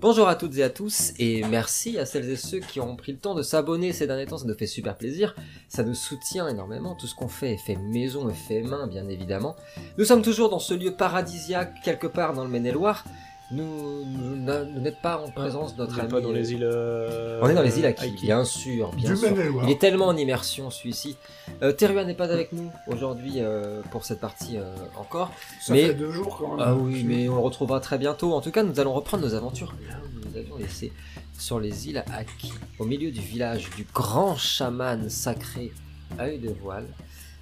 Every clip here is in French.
Bonjour à toutes et à tous et merci à celles et ceux qui ont pris le temps de s'abonner ces derniers temps, ça nous fait super plaisir, ça nous soutient énormément, tout ce qu'on fait est fait maison et fait main bien évidemment. Nous sommes toujours dans ce lieu paradisiaque quelque part dans le Maine-et-Loire, nous, nous, n'êtes pas en présence de On notre n'est ami... pas dans les îles. euh, On est dans les îles Aki, bien sûr, bien Du sûr. Il est tellement en immersion celui-ci. Euh, Terua n'est pas avec nous aujourd'hui euh, pour cette partie euh, encore. Ça Mais- fait deux jours quand même. Ah oui, mais on le retrouvera très bientôt. En tout cas, nous allons reprendre nos aventures là où nous avions laissé sur les îles Aki, au milieu du village du grand chaman sacré à œil de voile.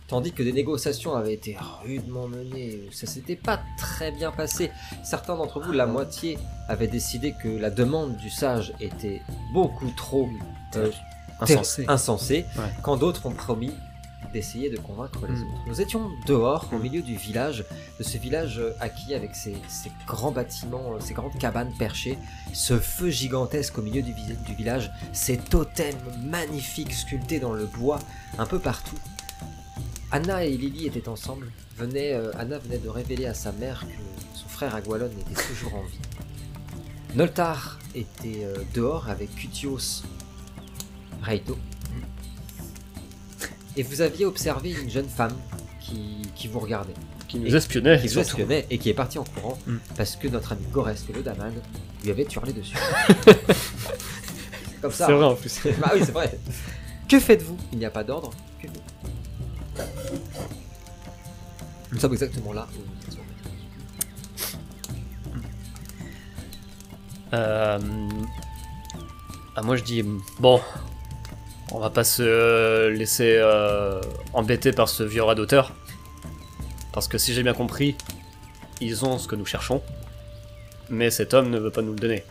Tandis que des négociations avaient été rudement menées, ça s'était pas très bien passé. Certains d'entre vous, la moitié, avaient décidé que la demande du sage était beaucoup trop euh, Insensé. insensée, Ouais. quand d'autres ont promis d'essayer de convaincre les Mm. autres. Nous étions dehors, au Mm. milieu du village, de ce village euh, acquis avec ses, ses grands bâtiments, euh, ses grandes cabanes perchées, ce feu gigantesque au milieu du, du village, ces totems magnifiques sculptés dans le bois, un peu partout. Anna et Lily étaient ensemble. Venait, euh, Anna venait de révéler à sa mère que son frère Agualon était toujours en vie. Noltar était euh, dehors avec Cutios Reito. Et vous aviez observé une jeune femme qui, qui vous regardait, Qui nous espionnait. qui surtout. espionnait et qui est partie en courant Mm. parce que notre ami Goresk, le daman, lui avait hurlé dessus. Comme ça. C'est vrai en plus. Bah oui, c'est vrai. Que faites-vous? Il n'y a pas d'ordre. Nous sommes exactement là. Euh, ah, moi je dis bon, on va pas se euh, laisser euh, embêter par ce vieux radoteur. Parce que si j'ai bien compris, ils ont ce que nous cherchons, mais cet homme ne veut pas nous le donner.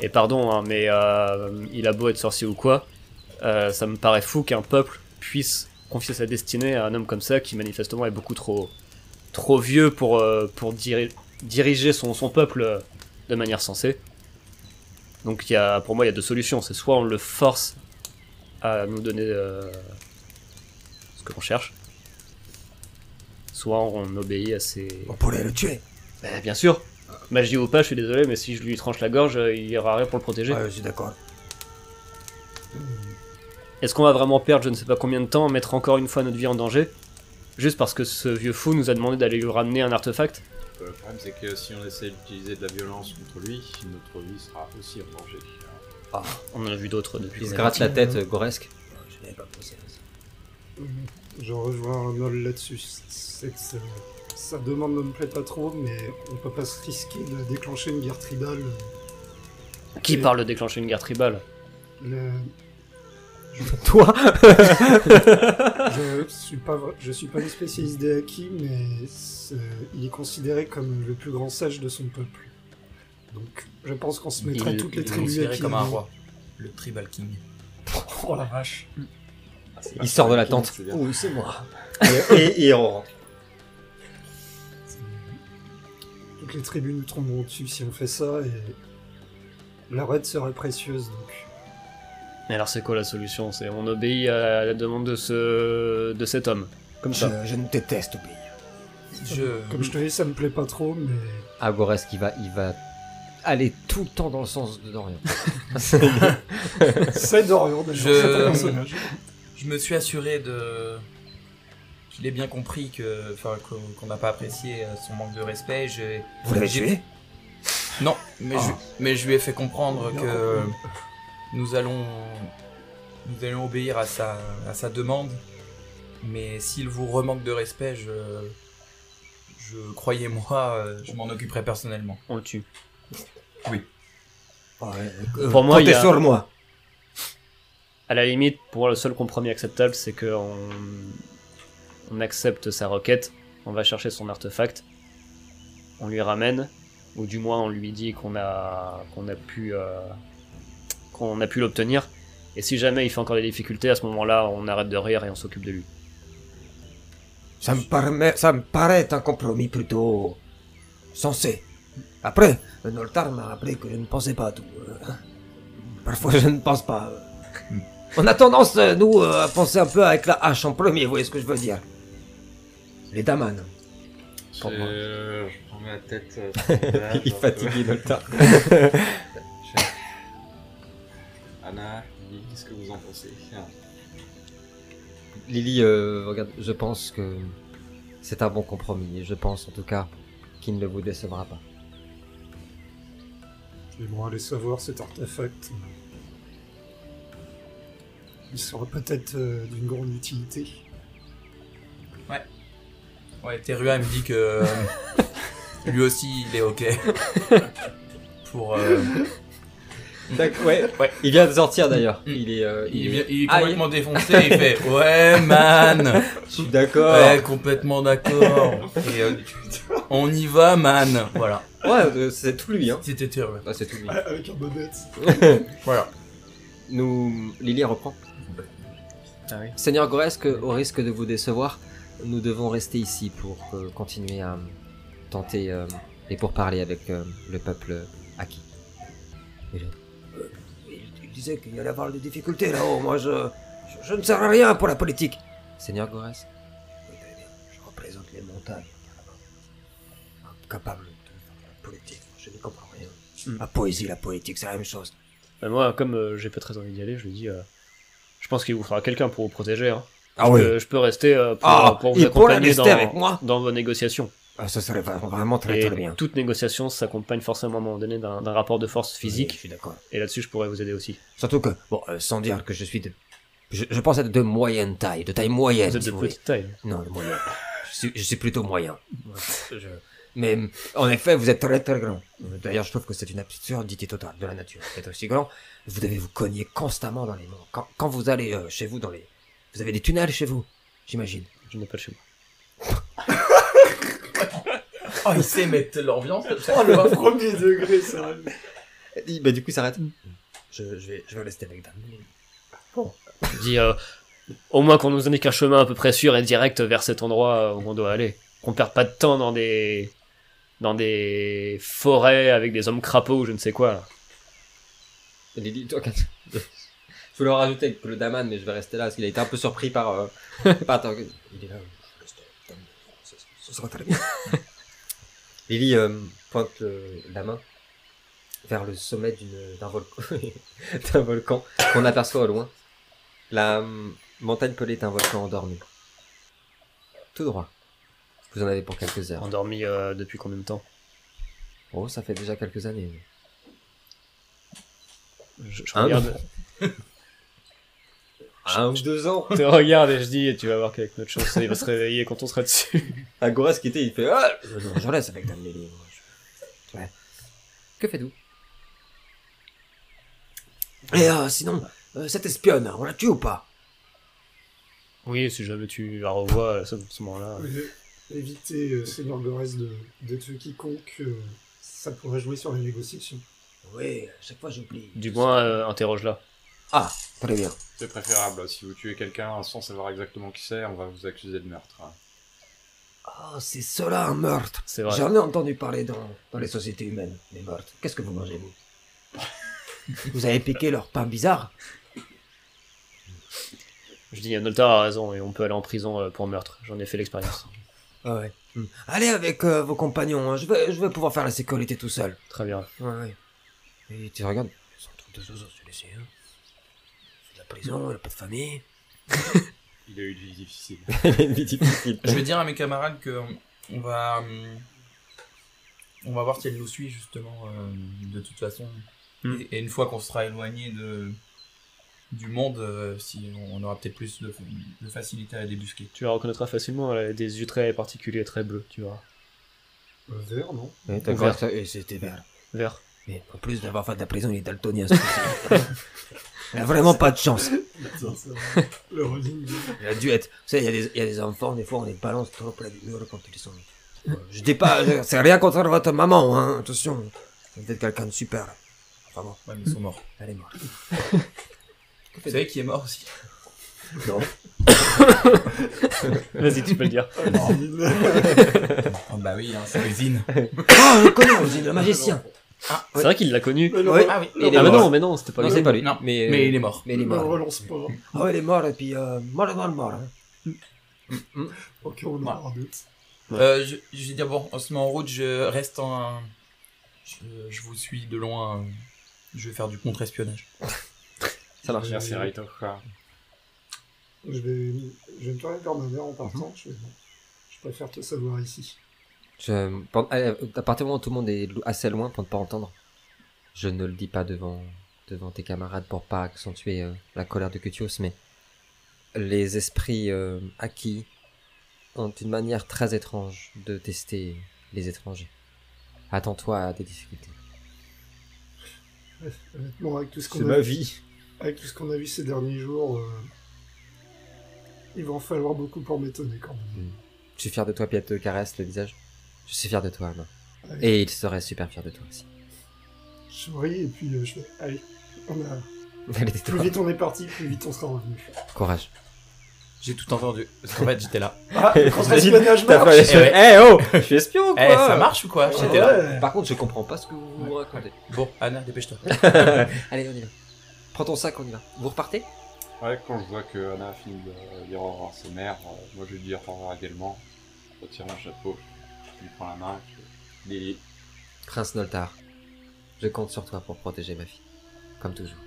Et pardon, hein, mais euh, il a beau être sorcier ou quoi, ça me paraît fou qu'un peuple puisse confier sa destinée à un homme comme ça qui manifestement est beaucoup trop, trop vieux pour, euh, pour diri- diriger son, son peuple euh, de manière sensée. Donc il y a, pour moi, il y a deux solutions. C'est soit on le force à nous donner euh, ce que l'on cherche, soit on obéit à ses... On pourrait le tuer. Ben, bien sûr Magie ou pas, je suis désolé, mais si je lui tranche la gorge, il y aura rien pour le protéger. Ouais, je suis d'accord. Est-ce qu'on va vraiment perdre je ne sais pas combien de temps, mettre encore une fois notre vie en danger? Juste parce que ce vieux fou nous a demandé d'aller lui ramener un artefact Le problème, c'est que si on essaie d'utiliser de la violence contre lui, notre vie sera aussi en danger. On en a vu d'autres depuis. Il se gratte la tête, euh, Goresk. Je n'avais pas pensé à ça. Je rejoins Nol là-dessus. C'est que ça, sa demande ne me plaît pas trop, mais on peut pas se risquer de déclencher une guerre tribale. Qui Et parle de déclencher une guerre tribale? Le- Toi je suis pas, je suis pas un spécialiste des acquis, mais il est considéré comme le plus grand sage de son peuple. Donc, je pense qu'on se mettra Il- toutes les il tribus comme un roi, le Tribal King. Oh la vache. Il sort de la tente. Oui, c'est moi. et, et, on rentre. Toutes les tribus nous tomberont dessus si on fait ça, et leur aide serait précieuse. Donc, Mais alors c'est quoi la solution? C'est on obéit à la demande de ce de cet homme. Comme ça. Je, je ne déteste obéir. Je... comme je te dis, ça me plaît pas trop, mais Ah, Goresk, il va, il va aller tout le temps dans le sens de Dorian. c'est Dorian déjà, Je- personnage. je me suis assuré de qu'il ait bien compris que, enfin, qu'on n'a pas apprécié son manque de respect. J'ai- Vous l'avez tué? Non, mais, je, mais je lui ai fait comprendre que compris. Nous allons, nous allons obéir à sa, à sa demande. Mais s'il vous remanque de respect, je, je croyez-moi, euh, je m'en occuperai personnellement. On le tue. Pour moi, il y a- sur moi. À la limite, pour moi, le seul compromis acceptable, c'est que on, on accepte sa requête, on va chercher son artefact, on lui ramène, ou du moins on lui dit qu'on a qu'on a pu euh, qu'on a pu l'obtenir. Et si jamais il fait encore des difficultés, à ce moment-là, on arrête de rire et on s'occupe de lui. Ça me, paraît, ça me paraît un compromis plutôt sensé. Après, le Noltar m'a rappelé que je ne pensais pas à tout. euh. Parfois, je ne pense pas. euh. On a tendance, euh, nous, euh, à penser un peu avec la hache en premier, vous voyez ce que je veux dire Les Daman. pour moi. Je, je prends ma tête. euh, Il est fatigué, Noltar. que vous en pensez Ah, Lily, euh, regarde, je pense que c'est un bon compromis. Et je pense en tout cas qu'il ne vous décevra pas. Et bon, allez savoir cet artefact. Il sera peut-être euh, d'une grande utilité. Ouais, Terua me dit que euh, lui aussi il est ok. Pour. euh, ouais, ouais. Il vient de sortir d'ailleurs. Mm. Il est, euh, il, il est, est... il est Ah, complètement défoncé, il fait Ouais, man Je suis d'accord. Ouais, complètement d'accord. Et euh, on y va, man Voilà, Ouais, euh, c'est tout lui, hein. c'était Terua. Ah, c'est tout lui. Avec un bonnette. Voilà. Nous, Lily reprend. Ah oui. Seigneur Goresque, au risque de vous décevoir, nous devons rester ici pour euh, continuer à tenter euh, et pour parler avec euh, le peuple acquis. Il, il disait qu'il allait avoir des difficultés là-haut. Moi, je, je, je ne sers à rien pour la politique. Seigneur Goresque, Oui, très bien. Je représente les montagnes. Incapable de faire de la politique. Je ne comprends rien. Hmm. La poésie, la politique, c'est la même chose. Bah, moi, comme euh, j'ai pas très envie d'y aller, je lui dis. euh, je pense qu'il vous faudra quelqu'un pour vous protéger. Hein. Ah je, peux, je peux rester euh, pour, Ah, pour vous accompagner rester dans, avec moi dans vos négociations. Ah, ça serait vra- vraiment très Et très bien. toute négociation s'accompagne forcément à un moment donné d'un rapport de force Oui, physique. je suis d'accord. Et là-dessus, je pourrais vous aider aussi. Surtout que, bon, euh, sans dire que je suis de. Je, je pense être de moyenne taille, de taille moyenne. Vous êtes si de vous voulez. petite taille. Non, de moyenne. Je suis, je suis plutôt moyen. Je- Mais en effet, vous êtes très très grand. D'ailleurs, je trouve que c'est une absurdité totale de la nature. Vous êtes aussi grand, vous devez vous cogner constamment dans les. Quand, quand vous allez euh, chez vous, dans les, vous avez des tunnels chez vous, j'imagine. Je n'ai pas de chez moi. Oh, il sait mettre l'ambiance. Oh, le premier degré, ça. Il- bah, du coup, il s'arrête. Je, je vais, je vais rester avec Dame. Je dis euh, au moins qu'on nous indique un chemin à peu près sûr et direct vers cet endroit euh, où on doit aller. Qu'on perde pas de temps dans des dans des forêts avec des hommes crapauds ou je ne sais quoi. Lily, toi, quand- je voulais en rajouter avec le Daman, mais je vais rester là parce qu'il a été un peu surpris par. Euh, par Il est là. Je reste ce sera très bien. Lily euh, pointe le- la main vers le sommet d'une- d'un volcan, d'un volcan qu'on aperçoit au loin. La euh, montagne pelée est un volcan endormi. Tout droit. Vous en avez pour quelques heures. Endormi euh, depuis combien de temps? Oh, ça fait déjà quelques années. je, je Un regarde, Un ou deux ans. je te regarde et je dis et tu vas voir qu'avec notre chance il va se réveiller quand on sera dessus. Agora, ce qui était, il fait Ah Je, non, je reste avec Dame Lily. moi, je- Que faites-vous? Et euh, sinon, euh, cette espionne, on la tue ou pas? Oui, si jamais tu la revois à ce, ce moment-là. Euh, Éviter, euh, Seigneur Gorès, de, de tuer quiconque, euh, ça pourrait jouer sur les négociations. Oui, à chaque fois j'oublie. Du moins euh, interroge-la. Ah, très bien. C'est préférable. Si vous tuez quelqu'un sans savoir exactement qui c'est, on va vous accuser de meurtre. Ah, c'est cela un meurtre. C'est vrai. J'en ai entendu parler dans, dans les sociétés humaines, les meurtres. Qu'est-ce que vous mangez, vous? Vous avez piqué leur pain bizarre Je dis Noltar a raison et on peut aller en prison euh, pour meurtre. J'en ai fait l'expérience. Ah ouais. Hmm. Allez avec euh, vos compagnons, hein. je, vais, je vais pouvoir faire la sécurité tout seul. Très bien. Ouais, ouais. Et tu regardes, c'est un truc de zozo celui-ci. Hein. Prison, il a pas de famille. Il a eu une vie difficile. Une vie difficile. Je vais dire à mes camarades que on va hum, on va voir si elle nous suit justement euh, de toute façon. Hmm. Et, et une fois qu'on sera éloigné de du monde, euh, si on aura peut-être plus de, de facilité à la débusquer. Tu la reconnaîtras facilement, elle a des yeux très particuliers, très bleus, tu vois. Euh, vert, non? Ouais, Vert. c'était vert. Vert. Mais en plus d'avoir fait de la prison, il est daltonien. il a vraiment pas de chance. Le. Il a dû être. Tu sais, il y, a des- il y a des enfants, des fois, on les balance trop près du mur quand ils sont. Je dis pas, c'est rien contre votre maman, hein, attention. C'est peut-être quelqu'un de super. Enfin bon, Ouais, mais ils sont morts. elle est morte. Vous savez qui est mort aussi? Non. Vas-y, tu peux le dire. Oh bah oui, hein, c'est Résine. Ah, je connais, Ozzy, le magicien. C'est vrai qu'il l'a connu. Mais non, Ouais. Ah oui, Ah, mais mort. non, mais non, c'était pas lui. c'est pas lui. Non, mais, mais euh, il est mort. Mais il est mort. relance pas. Ah ouais, il est mort, et puis, euh, mort dans le mort. Hein. Ok, on aura un doute. Ouais. Euh, je, je vais dire, bon, on se met en route, je reste en. Je, je vous suis de loin. Je vais faire du contre-espionnage. Ça marche. Merci Raito. Je vais, je vais me tourner vers ma mère en partant. je préfère te savoir ici. Je, allez, à partir du moment où tout le monde est assez loin pour ne pas entendre, je ne le dis pas devant, devant tes camarades pour pas accentuer euh, la colère de Cutios, mais les esprits euh, acquis ont une manière très étrange de tester les étrangers. Attends-toi à des difficultés. Honnêtement, avec tout ce C'est qu'on ma a, vie. avec tout ce qu'on a vu ces derniers jours, euh, il va en falloir beaucoup pour m'étonner quand même. Je suis fier de toi, Piet te caresse le visage. Je suis fier de toi, Anna. Ouais. Et il serait super fier de toi aussi. Je souris et puis euh, je fais, allez, on a... Allez, plus vite on est parti, plus vite on sera revenu. Courage. J'ai tout entendu. Parce qu'en fait, j'étais là. Ah, marche Eh Eh oh Je suis espion ou Eh, quoi ça marche ou quoi Ah là. Par contre, je comprends pas ce que vous racontez. Bon, Anna, dépêche-toi. Allez, on y va. Prends ton sac, on y va. Vous repartez? Ouais, quand je vois que Anna a fini de dire au revoir à ses mères, euh, moi je lui dis au revoir également. Je retire mon chapeau, main, je fais, Lily, Prince Noltar, je compte sur toi pour protéger ma fille. Comme toujours.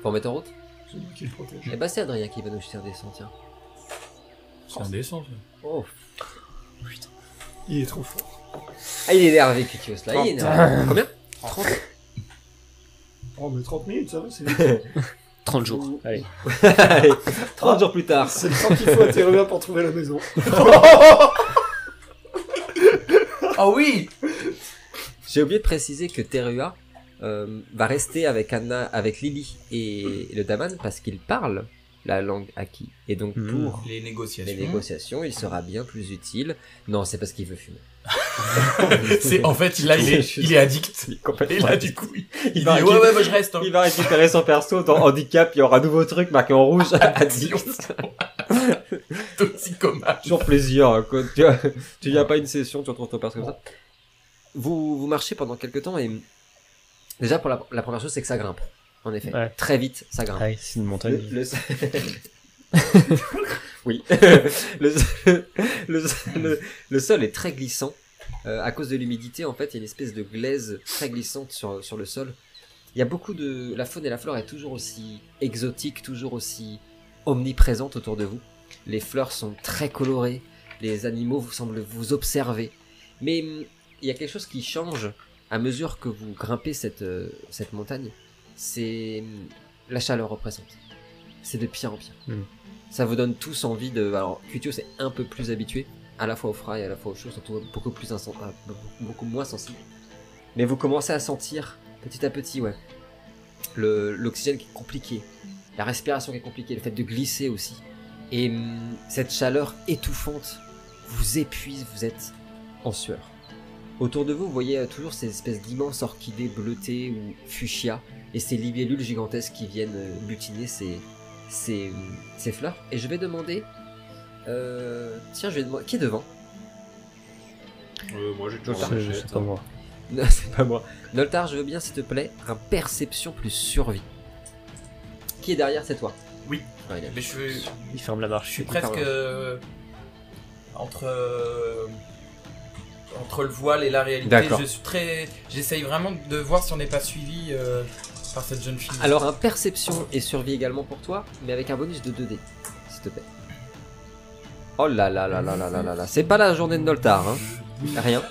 Pour mettre en route? C'est moi qui le protège. Eh bah, c'est Adrien qui va nous jeter un dessin, tiens. C'est indécent, ça. Oh Il est trop fort. Ah, il est énervé, Cutios, là. Il est énervé. Combien? 30 Oh, mais 30 minutes, ça va, c'est vite. 30 jours. Allez. Allez, 30 jours plus tard. C'est le temps qu'il faut à pour trouver la maison. Ah oui J'ai oublié de préciser que Terua euh, va rester avec Anna, avec Lily et le Daman parce qu'ils parlent la langue acquis. Et donc Mhm. pour Les les négociations. négociations, il sera bien plus utile. Non, c'est parce qu'il veut fumer. C'est en fait là il est, il est addict. Et là du coup il, il dit va ouais récupérer- ouais moi je reste. hein. Il va récupérer son perso dans handicap, il y aura un nouveau truc marqué en rouge. Addict. Toxicomane. Toujours plaisir. hein, Quand tu, tu viens pas une session, tu retrouves ton perso comme ça. Vous, vous marchez pendant quelques temps et déjà pour la, la première chose c'est que ça grimpe. En effet, Ouais. très vite ça grimpe. Ah oui, c'est une montagne. Le, le- oui. le, le, le- le sol est très glissant. Euh, à cause de l'humidité, en fait, il y a une espèce de glaise très glissante sur, sur le sol. Il y a beaucoup de... La faune et la flore est toujours aussi exotique, toujours aussi omniprésente autour de vous. Les fleurs sont très colorées, les animaux vous semblent vous observer. Mais hum, il y a quelque chose qui change à mesure que vous grimpez cette, euh, cette montagne. C'est hum, la chaleur représente. C'est de pire en pire. Mm. Ça vous donne tous envie de... Alors, Cutio c'est un peu plus habitué, à la fois au froid et à la fois au chaud, surtout beaucoup, plus euh, beaucoup, moins sensible. Mais vous commencez à sentir, petit à petit, ouais, l'oxygène qui est compliqué, la respiration qui est compliquée, le fait de glisser aussi. Et hum, cette chaleur étouffante vous épuise, vous êtes en sueur. Autour de vous, vous voyez euh, toujours ces espèces d'immenses orchidées bleutées ou fuchsia, et ces libellules gigantesques qui viennent euh, butiner ces, ces, hum, ces fleurs. Et je vais demander... euh, tiens, je vais demander... Qui est devant? Euh, moi j'ai toujours C'est- pas moi. Non, c'est pas moi. Noltar, je veux bien, s'il te plaît, un perception plus survie. Qui est derrière, c'est toi? Oui. Il a- Mais je suis, Il ferme la je marche. suis presque euh, entre euh, entre le voile et la réalité. D'accord. Je suis très, j'essaye vraiment de voir si on n'est pas suivi euh, par cette jeune fille. Alors, un perception et survie également pour toi, mais avec un bonus de 2D, s'il te plaît. Oh là là là là là là là là, c'est pas la journée de Noltar, hein. Rien.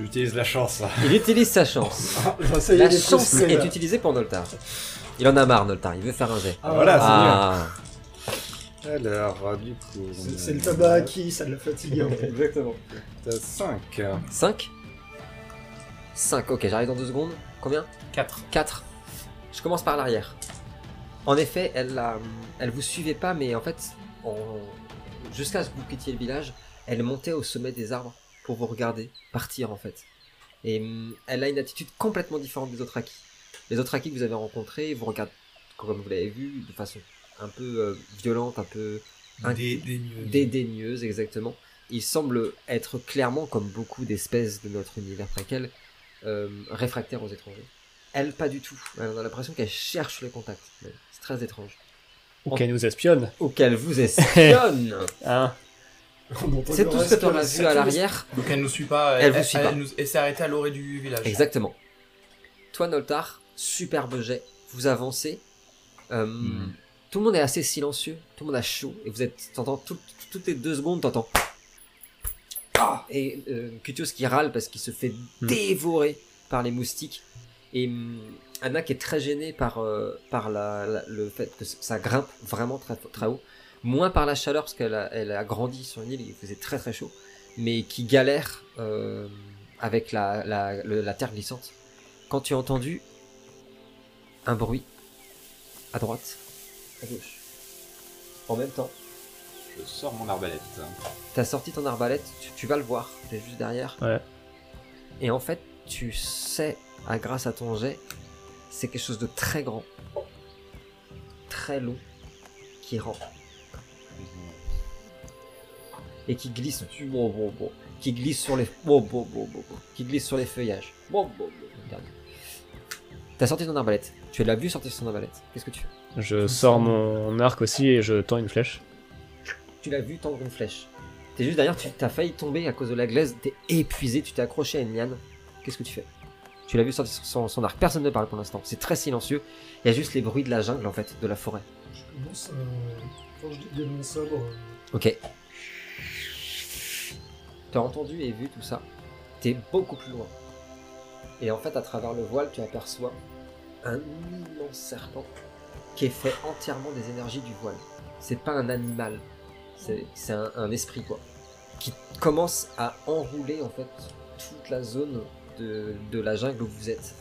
J'utilise la chance. Il utilise sa chance. Ah, ça y est, La il est chance frustré, est là. utilisée pour Noltar. Il en a marre, Noltar, il veut faire un jet. Ah, Voilà, Ah, c'est. Alors, du coup. C'est c'est le tabac acquis, ça l'a fatigué un peu. exactement. T'as 5. 5 5, ok, j'arrive dans deux secondes. Combien 4. 4. Je commence par l'arrière. En effet, elle, a- elle vous suivait pas, mais en fait, en- jusqu'à ce que vous quittiez le village, elle montait au sommet des arbres pour vous regarder partir en fait. Et hum, elle a une attitude complètement différente des autres acquis. Les autres acquis que vous avez rencontrés vous regardent, comme vous l'avez vu, de façon un peu euh, violente, un peu dédaigneuse exactement. Il semble être clairement, comme beaucoup d'espèces de notre univers préquel, euh, réfractaire aux étrangers. Elle, pas du tout. Elle, on a l'impression qu'elle cherche le contact. C'est très étrange. Ou qu'elle nous espionne. Auquel vous espionne Hein C'est tout ce que reste tu auras de vu à l'arrière. Donc elle nous suit pas. Elle vous suit pas. nous- elle s'est arrêtée à l'orée du village. Exactement. Toi, Noltar, superbe jet. Vous avancez. Euh, Hmm. Tout le monde est assez silencieux. Tout le monde a chaud. Et vous êtes. T'entends tout- toutes les deux secondes, t'entends. Ah Et euh, Cutios qui râle parce qu'il se fait Hmm. dévorer par les moustiques. Et hum, Anna qui est très gênée par, euh, par la, la- le fait que ça grimpe vraiment très, très haut. Moins par la chaleur parce qu'elle a, elle a grandi sur une île, il faisait très très chaud. Mais qui galère euh, avec la, la, le- la terre glissante. Quand tu as entendu un bruit à droite, à gauche, en même temps, Je sors mon arbalète. T'as sorti ton arbalète, tu, tu vas le voir, t'es juste derrière. Ouais. Et en fait, tu sais, à, grâce à ton jet, c'est quelque chose de très grand, très long, qui rentre et qui glisse, bon, bon, bon, qui glisse sur les, bon, bon, bon, bon, bon, qui glisse sur les feuillages. Bon, bon, bon, regarde. T'as sorti ton arbalète. Tu l'as vu sortir son arbalète. Qu'est-ce que tu fais? Je sors mon arc aussi et je tends une flèche. Tu l'as vu tendre une flèche. T'es juste derrière, tu t'as failli tomber à cause de la glaise, t'es épuisé, tu t'es accroché à une liane. Qu'est-ce que tu fais? Tu l'as vu sortir son, son arc. Personne ne parle pour l'instant. C'est très silencieux. Il y a juste les bruits de la jungle, en fait, de la forêt. Je commence à. Quand je dis de mon sabre, euh, Ok. T'as entendu et vu tout ça. T'es beaucoup plus loin. Et en fait, à travers le voile, tu aperçois un immense serpent qui est fait entièrement des énergies du voile. C'est pas un animal, c'est un esprit quoi. Qui commence à enrouler en fait toute la zone de, de la jungle où vous êtes.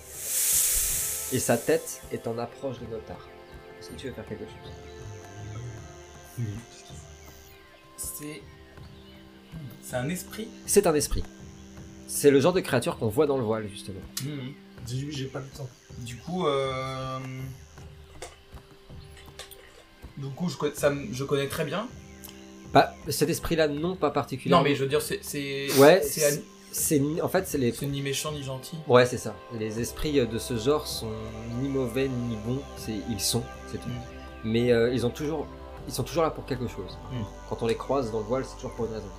Et sa tête est en approche de Notar. Est-ce que tu veux faire quelque chose? C'est. C'est un esprit C'est un esprit. C'est le genre de créature qu'on voit dans le voile justement. Mhm. dis-lui, j'ai pas le temps. Du coup, euh... Du coup, je, ça connais très bien. Bah, cet esprit-là, non, pas particulièrement. Non, mais je veux dire, c'est. c'est- Ouais, c'est en fait, c'est les. c'est ni méchant ni gentil. Ouais, c'est ça. Les esprits de ce genre sont ni mauvais ni bons. C'est ils sont, c'est tout. Mm. Mais euh, ils ont toujours, ils sont toujours là pour quelque chose. Mm. Quand on les croise dans le voile, c'est toujours pour une raison.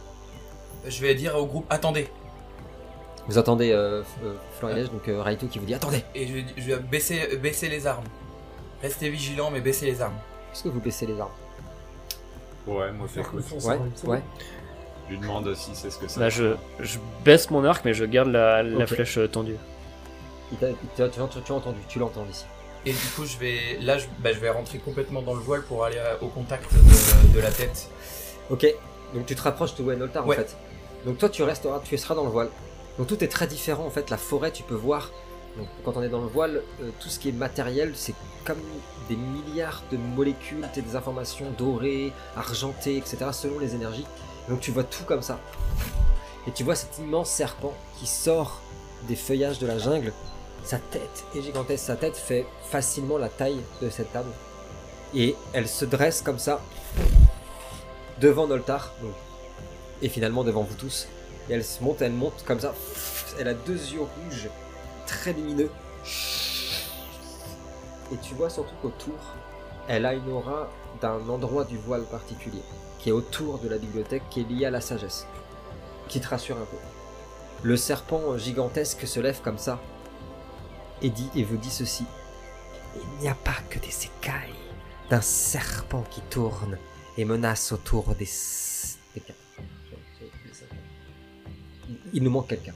Je vais dire au groupe attendez. Vous entendez euh, euh, donc euh, Raito qui vous dit attendez. Et je, je vais baisser, baisser les armes. Restez vigilants, mais baissez les armes. Est-ce que vous baissez les armes? Ouais, moi j'écoute. confiance Ouais, ouais. Je lui demande si c'est ce que c'est. Bah, je, je baisse mon arc, mais je garde la, flèche euh, tendue. Tu, as- tu as- tu as entendu, tu l'entends ici. Et du coup, je vais, là, je, bah, je vais rentrer complètement dans le voile pour aller à- au contact de, de la tête. Ok, donc tu te rapproches de Wenoltar Ouais. en fait. Donc toi tu resteras, tu seras dans le voile. Donc tout est très différent en fait. La forêt, tu peux voir. Donc quand on est dans le voile, euh, tout ce qui est matériel, c'est comme des milliards de molécules, des informations dorées, argentées, etc. selon les énergies. Donc tu vois tout comme ça. Et tu vois cet immense serpent qui sort des feuillages de la jungle. Sa tête est gigantesque. Sa tête fait facilement la taille de cette table. Et elle se dresse comme ça devant Noltar, donc, et finalement devant vous tous. Elle se monte, elle monte comme ça. Elle a deux yeux rouges, très lumineux. Et tu vois surtout qu'autour, elle a une aura d'un endroit du voile particulier, qui est autour de la bibliothèque, qui est lié à la sagesse, qui te rassure un peu. Le serpent gigantesque se lève comme ça, et dit et vous dit ceci. Il n'y a pas que des écailles d'un serpent qui tourne et menace autour des, des. Il- nous manque quelqu'un.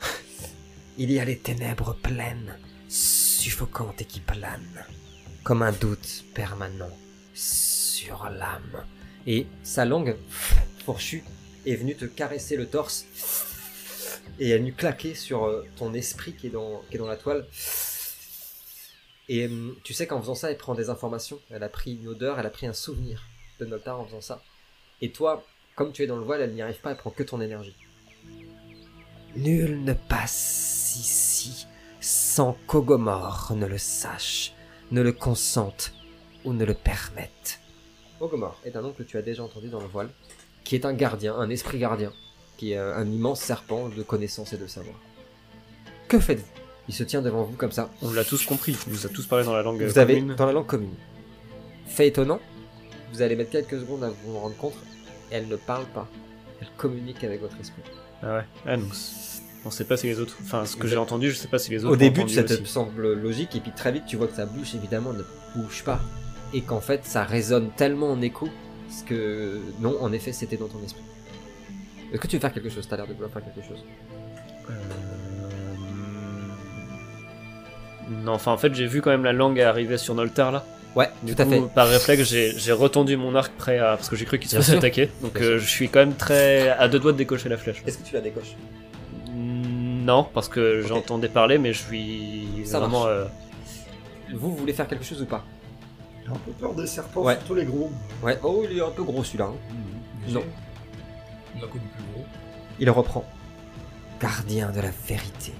Il y a les ténèbres pleines, suffocantes et qui planent, comme un doute permanent sur l'âme. Et sa langue fourchue est venue te caresser le torse et elle est venue claquer sur euh, ton esprit qui est dans, qui est dans la toile. Et hum, tu sais qu'en faisant ça, elle prend des informations. Elle a pris une odeur, elle a pris un souvenir de Noltar en faisant ça. Et toi, comme tu es dans le voile, elle n'y arrive pas, elle prend que ton énergie. Nul ne passe ici sans qu'Ogomor ne le sache, ne le consente ou ne le permette. Ogomor est un nom que tu as déjà entendu dans le voile, qui est un gardien, un esprit gardien, qui est euh, un immense serpent de connaissance et de savoir. Que faites-vous? Il se tient devant vous comme ça, On l'a tous compris, il nous a tous parlé dans la langue vous avez commune. dans la langue commune. Fait étonnant, vous allez mettre quelques secondes à vous en rendre compte, elle ne parle pas. Elle communique avec votre esprit. Ah ouais. Ah c'est- on sait pas si les autres. Enfin, ce que j'ai entendu, je sais pas si les autres. Au début, ça te aussi. semble logique, et puis très vite, tu vois que sa bouche, évidemment, ne bouge pas. Et qu'en fait, ça résonne tellement en écho, parce que non, en effet, c'était dans ton esprit. Est-ce que tu veux faire quelque chose T'as l'air de vouloir faire quelque chose? Euh, Non, enfin, en fait, j'ai vu quand même la langue arriver sur Noltar là. Ouais, Du tout à coup, fait. par réflexe, j'ai retendu mon arc prêt à. Parce que j'ai cru qu'il se faisait attaquer. Donc, euh, je suis quand même très. à deux doigts de décocher la flèche. Est-ce que tu la décoches Non, parce que j'entendais parler, mais je suis Ça vraiment. euh, Vous, vous voulez faire quelque chose ou pas J'ai un peu peur des serpents, Ouais. surtout les gros. Ouais. Oh, il est un peu gros celui-là. hein. Non. On a connu plus gros. Il reprend. Gardien de la vérité,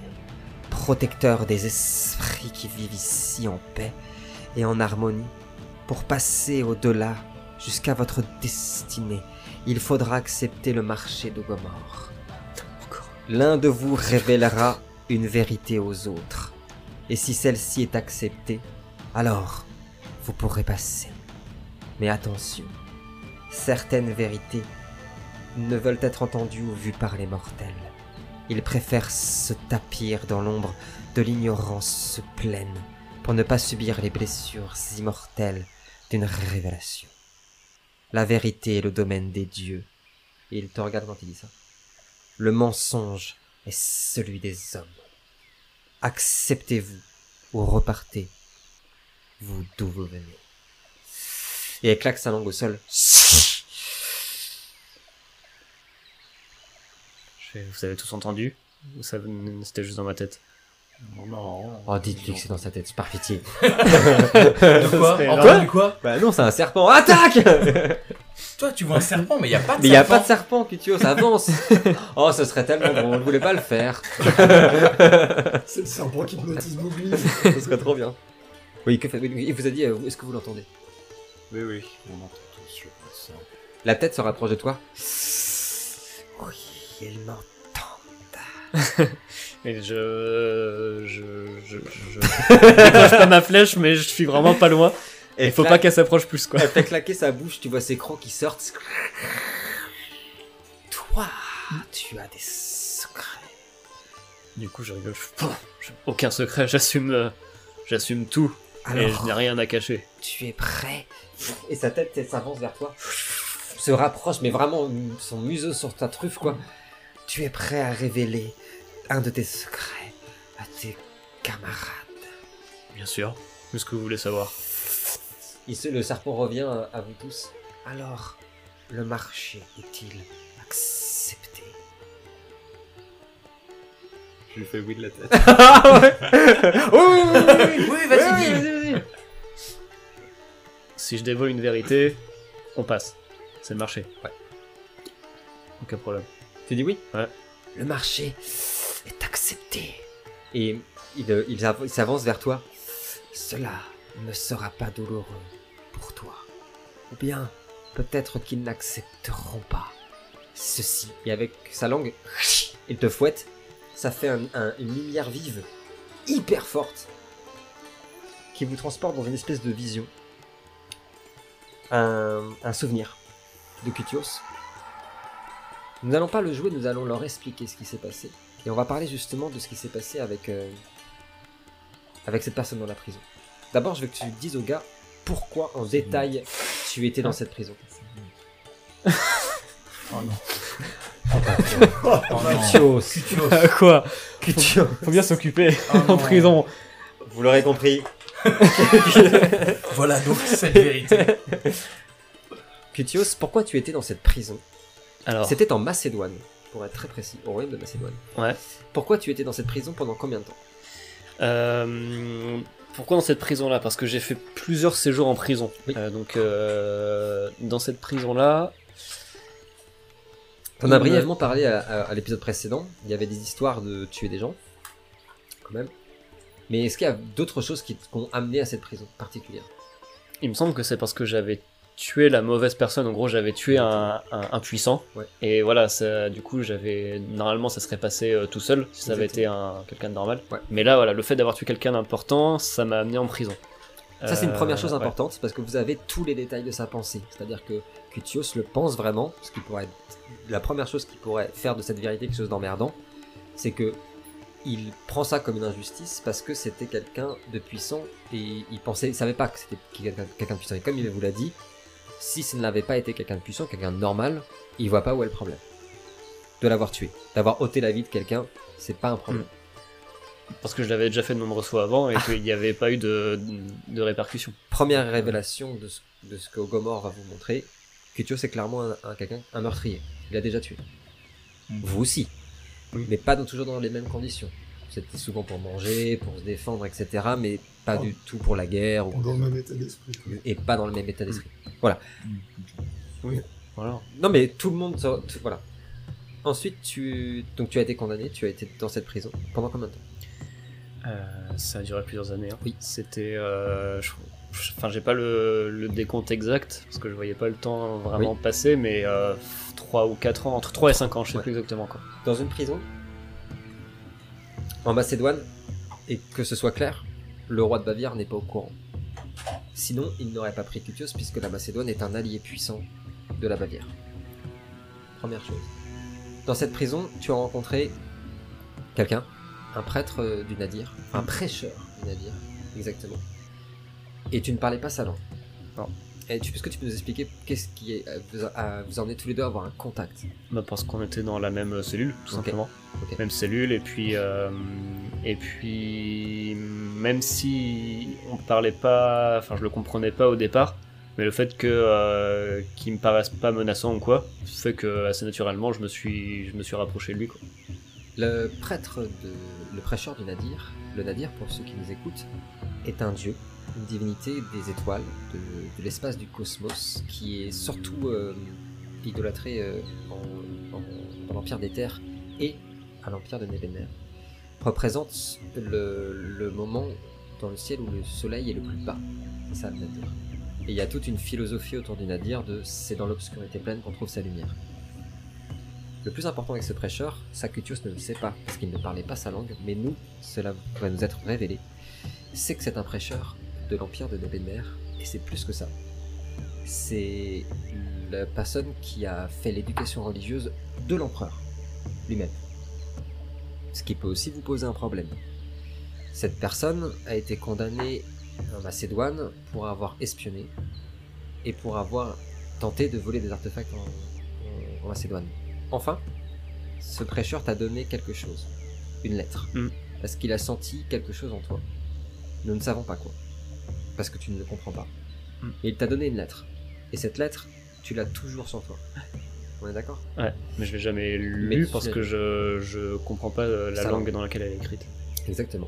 protecteur des esprits qui vivent ici en paix et en harmonie, pour passer au-delà jusqu'à votre destinée, il faudra accepter le marché de Gomorre. L'un de vous révélera une vérité aux autres, et si celle-ci est acceptée, alors vous pourrez passer. Mais attention, certaines vérités ne veulent être entendus ou vus par les mortels. Ils préfèrent se tapir dans l'ombre de l'ignorance pleine pour ne pas subir les blessures immortelles d'une révélation. La vérité est le domaine des dieux. Et il te regarde quand il dit ça. Le mensonge est celui des hommes. Acceptez-vous ou repartez, vous d'où vous venez. Et elle claque sa langue au sol. Vous avez tous entendu? Ou ça c'était juste dans ma tête? Non. Oh, dites-lui que c'est dans sa tête, par pitié. De quoi C'était Entendu quoi Bah non, c'est un serpent. Attaque Toi, tu vois un serpent, mais il y a pas de Mais il y a pas serpent. de serpent, Kutios, avance Oh, ce serait tellement drôle, je voulais pas le faire. C'est le serpent qui hypnotise Mowgli. ce serait trop bien. Oui, que fait... il vous a dit, euh, est-ce que vous l'entendez? Oui, oui, on entend tous, je pense. La tête se rapproche de toi? Oui, il m'entend. Et je. Je. Je. Je. je pas ma flèche, mais je suis vraiment pas loin. Et il faut pas qu'elle s'approche plus, quoi. Elle fait claquer sa bouche, tu vois ses crocs qui sortent. Toi, tu as des secrets. Du coup, je rigole. Je aucun secret, j'assume. euh, J'assume tout. et je Alors, n'ai rien à cacher. tu es prêt? Et sa tête elle s'avance vers toi, se rapproche, mais vraiment son museau sur ta truffe, quoi. Tu es prêt à révéler un de tes secrets à tes camarades. Bien sûr. Qu'est-ce que vous voulez savoir? Il se- le serpent revient à, à vous tous. Alors, le marché est-il accepté? Je lui fais oui de la tête. Ah ouais Oui, oui, oui, oui, Oui, vas-y, dis. Si je dévoile une vérité, on passe. C'est le marché. Ouais. Aucun problème. Tu dis oui? Ouais. Le marché accepté. Et il, euh, il av- il s'avance vers toi. Cela ne sera pas douloureux pour toi. Ou bien, peut-être qu'ils n'accepteront pas ceci. Et avec sa langue, il te fouette. Ça fait un- un- une lumière vive, hyper forte, qui vous transporte dans une espèce de vision. Un, souvenir de Kutios. Nous n'allons pas le jouer, nous allons leur expliquer ce qui s'est passé. Et on va parler justement de ce qui s'est passé avec, euh, avec cette personne dans la prison. D'abord, je veux que tu dises au gars pourquoi en détail tu étais dans cette prison. Oh non. Oh, Oh non. Kutios, Kutios. quoi Kutios. Faut bien s'occuper Oh en prison. Vous l'aurez compris. Voilà donc cette vérité. Kutios, pourquoi tu étais dans cette prison? Alors, C'était en Macédoine, pour être très précis, au royaume de Macédoine. Ouais. Pourquoi tu étais dans cette prison pendant combien de temps euh, pourquoi dans cette prison-là? Parce que j'ai fait plusieurs séjours en prison. Oui. Euh, donc, euh, dans cette prison-là, On a brièvement parlé à, à- à l'épisode précédent. Il y avait des histoires de tuer des gens, quand même. Mais est-ce qu'il y a d'autres choses qui t'ont amené à cette prison particulière? Il me semble que c'est parce que j'avais tué la mauvaise personne. En gros, j'avais tué un, un, un puissant. Ouais. Et voilà, ça, du coup, j'avais normalement, ça serait passé euh, tout seul si ça avait été un quelqu'un de normal. Ouais. Mais là, voilà, le fait d'avoir tué quelqu'un d'important, ça m'a amené en prison. Ça, c'est une Euh, première chose ouais. importante parce que vous avez tous les détails de sa pensée. C'est-à-dire que Cutios le pense vraiment, ce qui pourrait être la première chose qui pourrait faire de cette vérité quelque chose d'emmerdant, c'est que il prend ça comme une injustice parce que c'était quelqu'un de puissant et il pensait, il savait pas que c'était quelqu'un quelqu'un de puissant. Et comme il vous l'a dit, si ce n'avait pas été quelqu'un de puissant, quelqu'un de normal, il voit pas où est le problème. De l'avoir tué, d'avoir ôté la vie de quelqu'un, c'est pas un problème. Parce que je l'avais déjà fait de nombreuses fois avant et qu'il n'y avait pas eu de, de répercussions. Première révélation de ce, de ce que Gomor va vous montrer, Cutios est clairement un, un quelqu'un, un meurtrier. Il a déjà tué. Mhm. Vous aussi. Oui. Mais pas dans- toujours dans les mêmes conditions. C'était souvent pour manger, pour se défendre, etc. Mais pas Oh. du tout pour la guerre ou, Dans le même état d'esprit. et pas dans le même état d'esprit. Voilà. Non mais tout le monde, tout- voilà. Ensuite, tu donc tu as été condamné, tu as été dans cette prison pendant combien de temps? Euh, ça a duré plusieurs années. hein. Oui. C'était. euh, je- Enfin, j'ai pas le, le décompte exact parce que je voyais pas le temps vraiment passer, mais euh, 3 ou 4 ans, entre 3 et 5 ans, je sais Ouais. plus exactement quoi. Dans une prison? En Macédoine et que ce soit clair, le roi de Bavière n'est pas au courant. Sinon, il n'aurait pas pris Cutios puisque la Macédoine est un allié puissant de la Bavière. Première chose. Dans cette prison, tu as rencontré quelqu'un, un prêtre euh, du Nadir, un prêcheur du Nadir, exactement. Et tu ne parlais pas sa langue? Est-ce que tu peux nous expliquer qu'est-ce qui est, euh, vous, a- vous emmenez tous les deux à avoir un contact? Bah, parce qu'on était dans la même cellule, tout simplement. Même cellule, et puis. euh, et puis. Même si on parlait pas. Enfin, je le comprenais pas au départ, mais le fait que. Euh, qu'il me paraisse pas menaçant ou quoi, fait que assez naturellement, je me suis, je me suis rapproché de lui, quoi. Le prêtre, de, le prêcheur du Nadir, le Nadir pour ceux qui nous écoutent, est un dieu, une divinité des étoiles, de, l'espace du cosmos, qui est surtout euh, idolâtré euh, dans l'Empire des Terres et à l'Empire de Nebener. Représente le, moment dans le ciel où le soleil est le plus bas. Ça le. Et il y a toute une philosophie autour du Nadir de c'est dans l'obscurité pleine qu'on trouve sa lumière. Le plus important avec ce prêcheur, Sacutius ne le sait pas, parce qu'il ne parlait pas sa langue, mais nous, cela va nous être révélé, c'est que c'est un prêcheur de l'Empire de Nebenmer, et c'est plus que ça. C'est la personne qui a fait l'éducation religieuse de l'empereur lui-même. Ce qui peut aussi vous poser un problème. Cette personne a été condamnée en Macédoine pour avoir espionné et pour avoir tenté de voler des artefacts en, en- en Macédoine. Enfin, ce prêcheur t'a donné quelque chose, une lettre, Mm. parce qu'il a senti quelque chose en toi. Nous ne savons pas quoi, parce que tu ne le comprends pas. Mm. Et il t'a donné une lettre, et cette lettre, tu l'as toujours sur toi. On est d'accord? Ouais, mais je l'ai jamais Mais lu parce que je, je comprends pas euh, la langue langue. dans laquelle elle est écrite. Exactement.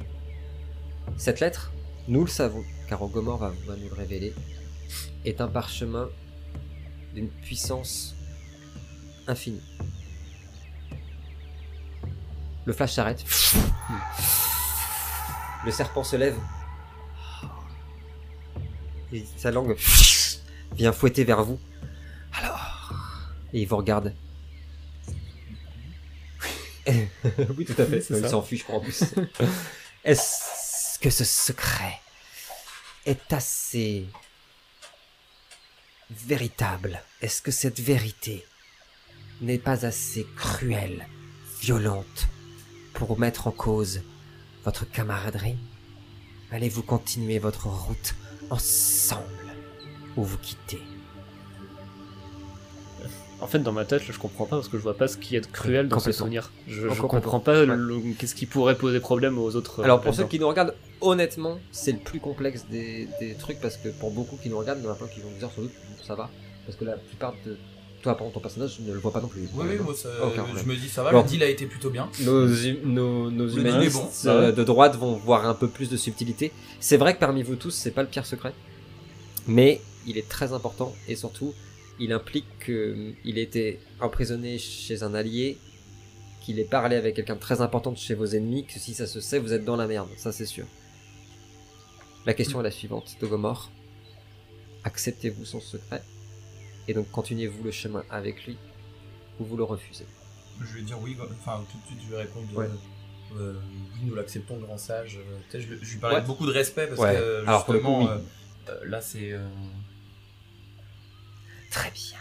Cette lettre, nous le savons, car Ogomor va, va nous le révéler, est un parchemin d'une puissance infinie. Le flash s'arrête. Le serpent se lève. Et sa langue vient fouetter vers vous. Alors. Et il vous regarde. oui, tout à fait. Il s'enfuit, je crois, en plus. Est-ce que ce secret est assez véritable? Est-ce que cette vérité n'est pas assez cruelle, violente, pour mettre en cause votre camaraderie? Allez-vous continuer votre route? Ensemble ou vous quitter En fait, dans ma tête, je comprends pas parce que je vois pas ce qu'il y a de cruel dans ce Complètement. souvenir. Je, je comprends pas Ouais. qu'est-ce qui pourrait poser problème aux autres. Alors euh, pour ceux qui nous regardent, honnêtement, c'est le plus complexe des, des trucs parce que pour beaucoup qui nous regardent, il y en a plein qui vont dire sans doute ça va. Parce que la plupart de toi, par exemple, ton personnage, je ne le vois pas non plus. Oui, oui, moi, ça, je me dis ça va, Alors- le deal a été plutôt bien. nos, nos, nos humanistes bon. euh, de droite vont voir un peu plus de subtilité. C'est vrai que parmi vous tous, c'est pas le pire secret, mais il est très important et surtout, il implique qu'il était emprisonné chez un allié, qu'il ait parlé avec quelqu'un de très important de chez vos ennemis, que si ça se sait, vous êtes dans la merde, ça c'est sûr. La question est la suivante, Togomor. Acceptez-vous son secret? Et donc continuez-vous le chemin avec lui ou vous le refusez Je vais dire oui, enfin tout de suite je vais répondre Ouais. euh, euh, oui, nous l'acceptons, grand sage. Euh, je, je lui parlais Ouais. avec beaucoup de respect parce Ouais. que Alors, coup, justement, oui. euh, là c'est. euh, Très bien.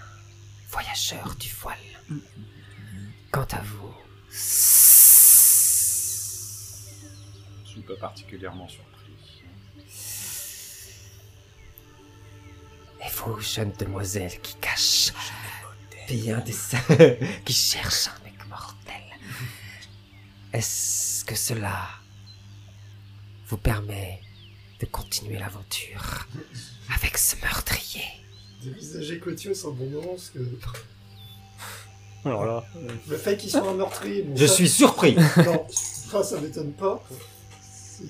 voyageurs du voile. Quant à vous, Je suis pas particulièrement surpris. Et vous, jeune demoiselle qui cache bien des qui cherche un mec mortel, est-ce que cela vous permet de continuer l'aventure avec ce meurtrier? Dévisager Cotios un bon moment, parce que Alors là, le fait qu'il soit un meurtrier. bon, Je ça- suis surpris. Non, ça, ça m'étonne pas. C'est-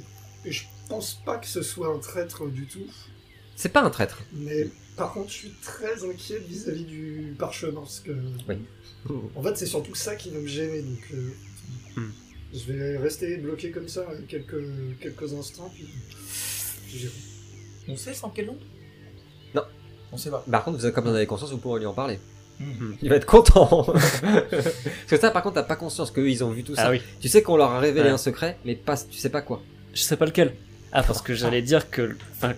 Et je pense pas que ce soit un traître du tout. C'est pas un traître. Mais par contre, je suis très inquiet vis-à-vis du parchemin. Parce que. Oui. En fait, c'est surtout ça qui va me gêner. Donc. euh, Hmm. Je vais rester bloqué comme ça quelques, quelques instants. Puis. j'ai- On sait sans quel nom Non. On sait pas. Par contre, vous avez- comme vous en avez conscience, vous pourrez lui en parler. Hmm. Il va être content. Parce que ça, par contre, t'as pas conscience qu'eux, ils ont vu tout ça. ah oui, Tu sais qu'on leur a révélé Ouais. un secret, mais pas, tu sais pas quoi. je sais pas lequel. Ah, parce que j'allais dire que. Enfin.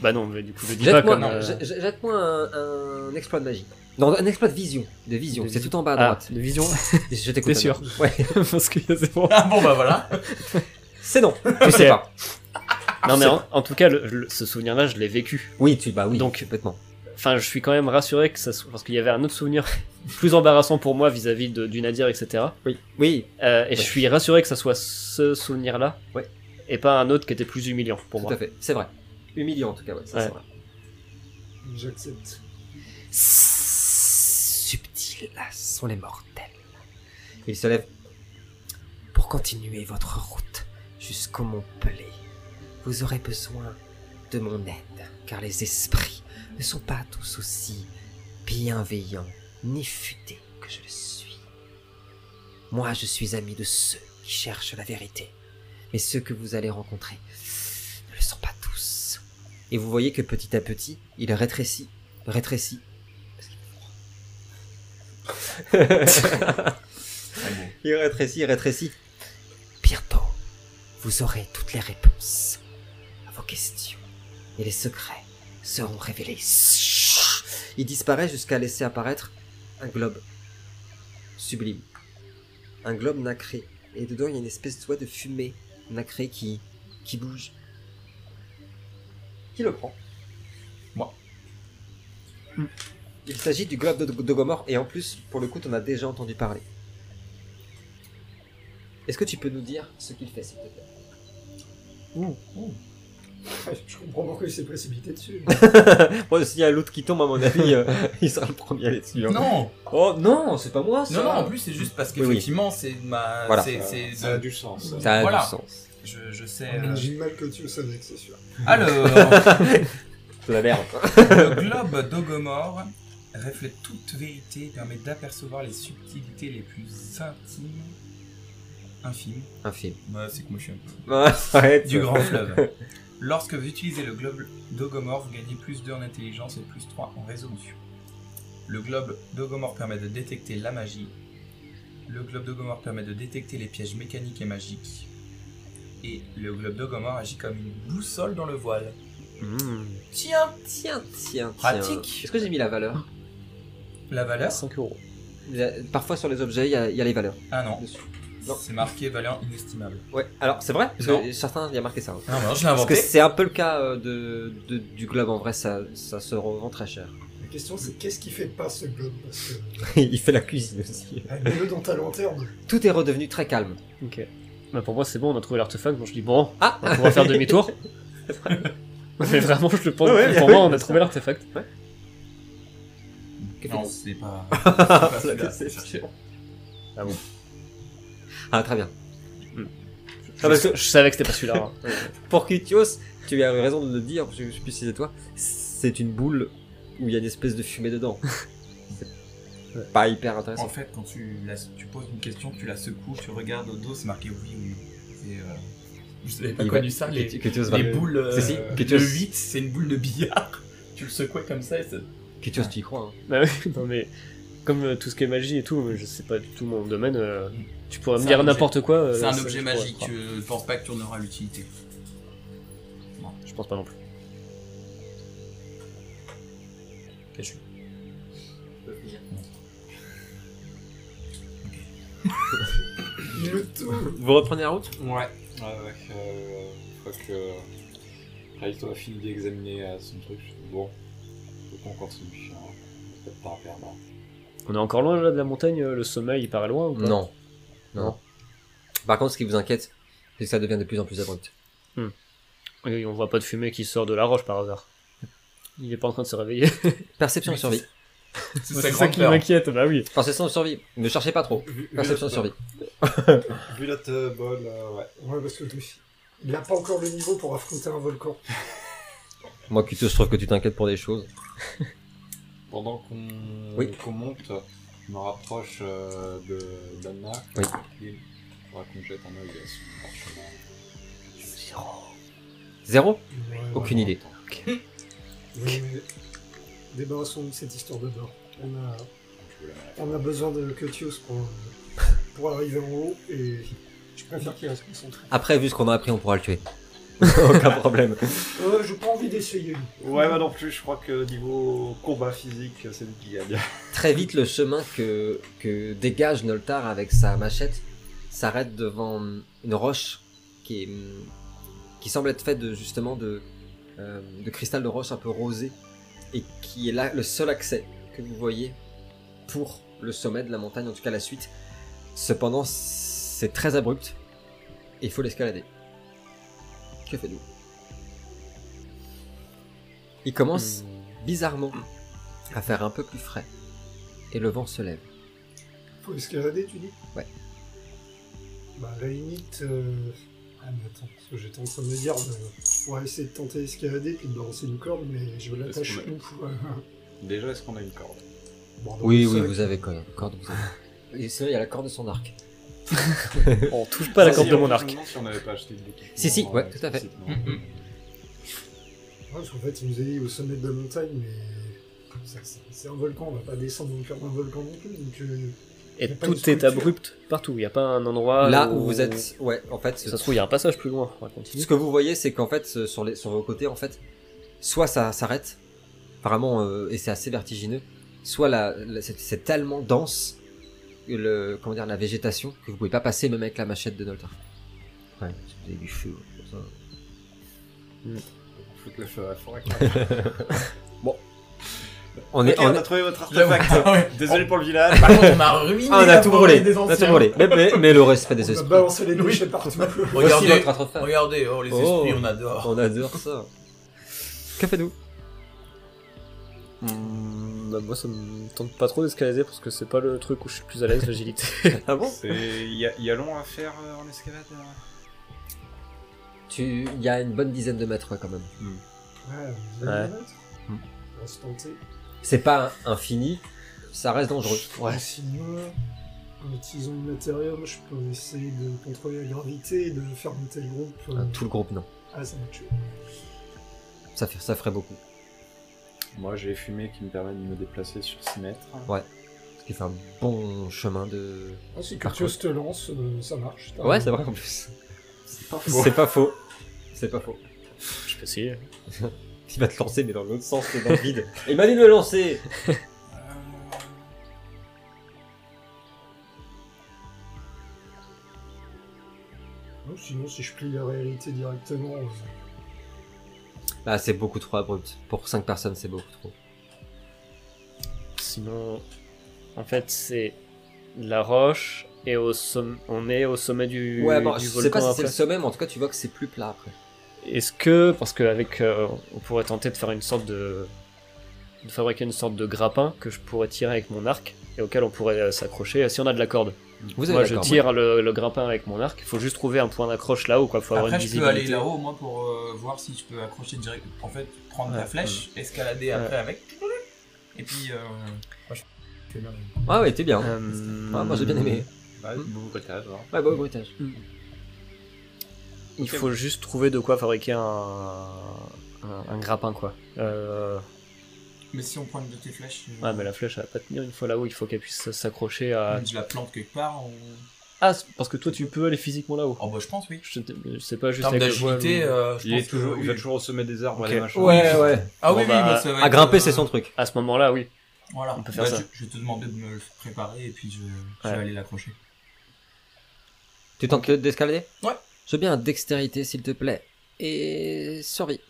Bah non, mais du coup, je dis pas Jette-moi comme. euh, jette-moi un, un exploit de magie. Non, un exploit de vision. De vision. C'est tout en bas à Ah, droite. de vision. Je t'écoute. T'es sûr. Ouais. parce que c'est bon. Ah bon bah voilà. C'est non. Tu sais pas. Non, mais en, en tout cas, le- le- ce souvenir-là, je l'ai vécu. Oui, tu, bah oui. Donc- complètement. Enfin, je suis quand même rassuré que ça soit. Parce qu'il y avait un autre souvenir plus embarrassant pour moi vis-à-vis de- du Nadir, etc. Oui. Oui. Euh, et Ouais. je suis rassuré que ça soit ce souvenir-là. Ouais. Et pas un autre qui était plus humiliant pour Tout moi. à fait. C'est vrai. Humiliant en tout cas, ouais. Ça, Ouais. c'est vrai. J'accepte. subtils sont les mortels. Il se lève. Pour continuer votre route jusqu'au Mont Pelé, vous aurez besoin de mon aide, car les esprits ne sont pas tous aussi bienveillants ni futés que je le suis. Moi, je suis ami de ceux qui cherchent la vérité, mais ceux que vous allez rencontrer ne le sont pas. Et vous voyez que petit à petit, il rétrécit, rétrécit. il rétrécit, il rétrécit. Bientôt, vous aurez toutes les réponses à vos questions, et les secrets seront révélés. Il disparaît jusqu'à laisser apparaître un globe sublime. Un globe nacré. Et dedans, il y a une espèce de, de fumée nacrée qui, qui bouge. Qui le prend? Moi. Il s'agit du globe de, de Gomorre, et en plus, pour le coup, tu en as déjà entendu parler. Est-ce que tu peux nous dire ce qu'il fait, s'il te plaît? Je comprends pourquoi il s'est précipité dessus. Bon, s'il y a l'autre qui tombe, à mon avis, euh, il sera le premier à aller dessus. hein. Non, Oh non, c'est pas moi ça non, non, en plus c'est juste parce Oui, oui. qu'effectivement c'est ma. Voilà. c'est- Ça, c'est ça a du sens. Ça a Voilà. du sens. Je, je sais. On euh, imagine mal Cotios avec, c'est sûr. Alors, C'est la merde. le globe d'Ogomor reflète toute vérité et permet d'apercevoir les subtilités les plus intimes, infimes. Un film. Bah, c'est que moi je suis un peu. Du grand fleuve. Lorsque vous utilisez le globe d'Ogomor, vous gagnez plus 2 en intelligence et plus 3 en résolution. Le globe d'Ogomor permet de détecter la magie. Le globe d'Ogomor permet de détecter les pièges mécaniques et magiques. Et le globe d'Ogomor agit comme une boussole dans le voile. Mmh. Tiens Tiens, tiens, tiens. Pratique. Est-ce que j'ai mis la valeur La valeur 5 euros. Parfois sur les objets, il y a, il y a les valeurs Ah non, dessus. Non. c'est marqué valeur inestimable. Ouais, alors c'est vrai Parce Non. que certains, il y a marqué ça. hein. Non, je l'ai Parce inventé. que c'est un peu le cas euh, de, de- du globe, en vrai, ça, ça se revend très cher. La question c'est qu'est-ce qui fait pas ce globe Parce que. il fait la cuisine aussi. ah, Mets-le dans ta lanterne. Tout est redevenu très calme. Ok. Bah pour moi c'est bon, on a trouvé l'artefact, donc je dis bon, Ah on va faire demi-tour. Mais vraiment, je le pense. Ouais, ouais, pour ouais, moi, on ouais, a trouvé l'artefact. Non, c'est pas. c'est. Ah bon. Ah, très bien. Hmm. Ah, parce que Je savais que c'était pas celui-là. hein. pour Kutios, tu as eu raison de le dire, je je sais plus si c'est toi, c'est une boule où il y a une espèce de fumée dedans. Pas hyper En intéressant. fait, quand tu, la- tu poses une question, tu la secoues, tu regardes au dos, c'est marqué oui ou non. C'est, euh, Vous avez pas Il connu va- ça, les, va- les boules. euh, Si, le Kutios. 8, c'est une boule de billard. tu le secouais comme ça et ça. Kutios, tu y crois. hein. Bah oui, non mais comme euh, tout ce qui est magie et tout, je sais pas du tout mon domaine. euh, tu pourrais me dire n'importe quoi. euh, c'est un ça, objet je magique, je pense pas que tu en auras l'utilité. Je pense pas non plus. Cache-le. Le tout. Vous reprenez la route? Ouais. Ouais. Euh, une fois que Raito a fini d'examiner euh, son truc, bon, faut qu'on continue. Hein. Peut-être pas à perdre. On est encore loin là de la montagne, euh, le sommet il paraît loin ou pas? Non. Non. Non. Par contre, ce qui vous inquiète, c'est que ça devient de plus en plus abrupt. Et on voit pas de fumée qui sort de la roche par hasard. Il est pas en train de se réveiller. Perception et survie. C'est ça qui peur. m'inquiète, bah oui. Perception et survie. Ne cherchez pas trop. Vu, Perception notre- survie. Vu euh, bol, euh, ouais. Ouais, parce que il n'a pas encore le niveau pour affronter un volcan. Moi, Kuto, je trouve que tu t'inquiètes pour des choses. Pendant qu'on Oui. monte, je me rapproche euh, de d'Anna. Oui. Il faudra qu'on jette un œil à son parchemin. Zéro Ouais, Aucune idée. ouais, mais Débarrassons-nous de cette histoire de d'or. On a, on besoin de Cutios pour, pour arriver en haut et je préfère qu'il reste concentré. Après, vu ce qu'on a appris, on pourra le tuer. Aucun problème. Euh, j'ai pas envie d'essayer. Ouais, moi non plus, je crois que niveau combat physique, c'est lui qui gagne. Très vite, le chemin que, que dégage Noltar avec sa machette s'arrête devant une roche qui, est, qui semble être faite de, justement de, euh, de cristal de roche un peu rosé et qui est là le seul accès que vous voyez pour le sommet de la montagne, en tout cas la suite. Cependant, c'est très abrupt et il faut l'escalader. Que faites-vous? Il commence bizarrement à faire un peu plus frais et le vent se lève. Faut escalader, tu dis? Ouais. Bah, à la limite. Euh... Ah, mais attends, parce que j'étais en train de me dire, euh, on va essayer de tenter d'escalader puis de balancer une corde, mais je l'attache où Déjà, est-ce qu'on a une corde bon, Oui, oui, vous avez corde. corde vous avez. Et sinon, il y a la corde de son arc. On touche pas la corde si, de mon arc. Si on n'avait pas acheté de. Si, si, ouais, euh, tout à fait. Mm. Ouais, parce qu'en fait, il nous a dit au sommet de la montagne, mais. C'est un volcan, on va pas descendre au cœur d'un volcan non plus, donc. euh, Et tout est abrupt partout. Il y a pas un endroit Là où vous êtes, ouais, en fait, Ça se trouve, il y a un passage plus loin. On va continuer. ce que vous voyez, c'est qu'en fait, sur, les, sur vos côtés, en fait, soit ça s'arrête, vraiment, euh, et c'est assez vertigineux, soit la, la- c'est tellement dense, que le, comment dire, la végétation, que vous pouvez pas passer même avec la machette de Noltar. Ouais, vous avez du feu, comme ça. Foutre le feu à la forêt. On est, on on est- a trouvé votre artefact. Ah ouais. Désolé pour le village. Par contre, on a ruiné Ah, on a tout brûlé, on a tout brûlé. Mais, mais, mais le respect des On a esprits. balancé les déchets partout. Voici Regardez, votre artefact. regardez, oh les Oh. esprits, on adore. On adore ça. Que faites-vous? Hmm, bah, moi, ça me tente pas trop d'escalader parce que c'est pas le truc où je suis le plus à l'aise, l'agilité. Ah bon? Il y, a- il y a long à faire euh, en escalade euh Tu, il y a une bonne dizaine de mètres ouais, quand même. Ouais, vous Ouais. allez le mettre Hmm. On va se tenter. C'est pas infini, ça reste dangereux. Ouais. Sinon, en utilisant le matérium, je peux essayer de contrôler la gravité et de faire monter le groupe. euh, Ah, Tout le groupe non. Ah, ça va tuer. Ça, fait, ça ferait beaucoup. Moi, j'ai fumé qui me permet de me déplacer sur 6 mètres. Ouais. Ce qui fait un bon chemin de. Ah, si Par Curtius te lance, euh, ça marche. t'as Ouais, raison. c'est vrai en plus. C'est pas C'est pas faux. C'est pas faux. je peux essayer. Il va te lancer, mais dans l'autre sens que dans le vide. Il m'a dit de me lancer Non, sinon, si je plie la réalité directement, euh, Bah, c'est beaucoup trop abrupt. Pour 5 personnes, c'est beaucoup trop. Sinon, en fait, c'est la roche et au somm- on est au sommet du, Ouais, bon, du je sais volcan pas si c'est après. le sommet, mais en tout cas, tu vois que c'est plus plat après. Est-ce que, parce qu'avec, on pourrait tenter de faire une sorte de, de fabriquer une sorte de grappin que je pourrais tirer avec mon arc et auquel on pourrait euh, s'accrocher euh, si on a de la corde. Vous avez Moi, je tire le, le grappin avec mon arc. Il faut juste trouver un point d'accroche là-haut, quoi. Faut avoir Après, une je peux aller là-haut, moi, pour euh, voir si je peux accrocher direct. En fait, prendre Ouais. la flèche, escalader après avec. Et puis, euh, moi, je. Ah ouais, t'es bien. Euh, Ah, moi, j'ai bien aimé. Ouais, beau bruitage. hein. Ouais, beau bruitage. Il faut juste trouver de quoi fabriquer un, un, un grappin, quoi. Euh, Mais si on prend une de tes flèches, euh, Ouais, mais la flèche, elle va pas tenir une fois là-haut. Il faut qu'elle puisse s'accrocher à. je la plante quelque part. on- Ah, parce que toi, tu peux aller physiquement là-haut. Oh, bah, je pense, oui. Je, je sais pas juste avec d'agilité, euh, je Il, est pense toujours, oui. il va toujours au sommet des arbres Ok. et des machins. Ouais, ouais. Ah Bon, oui, oui, bah, bah, ça va À être, grimper, euh, c'est son truc. À ce moment-là, oui. Voilà, On peut faire Bah, ça. Je, je vais te demander de me le préparer et puis je, je Ouais. vais aller l'accrocher. Tu tentes d'escalader? Ouais. Je veux bien dextérité, s'il te plaît. Et survie.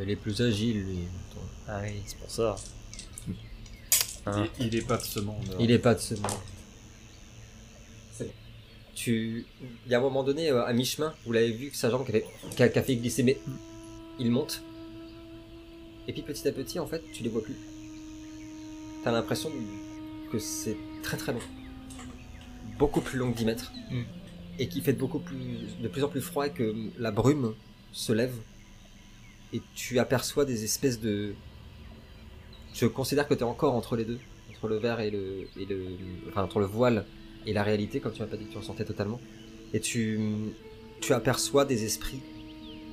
Il est plus agile, lui. Ah oui, c'est pour ça. Hein. Il, il est pas de ce monde. Il est pas de ce monde. Tu... Il y a un moment donné, euh, à mi-chemin, vous l'avez vu que sa jambe qui avait- qui a, qui a fait glisser, mais il monte. Et puis petit à petit, en fait, tu les vois plus. T'as l'impression que c'est très très long. Beaucoup plus long que 10 mètres. Mm. Et qui fait de, beaucoup plus, de plus en plus froid et que la brume se lève. Et tu aperçois des espèces de... Je considère que tu es encore entre les deux. Entre le verre et le, et le... Enfin, entre le voile et la réalité, comme tu m'as pas dit que tu ressentais totalement. Et tu, tu aperçois des esprits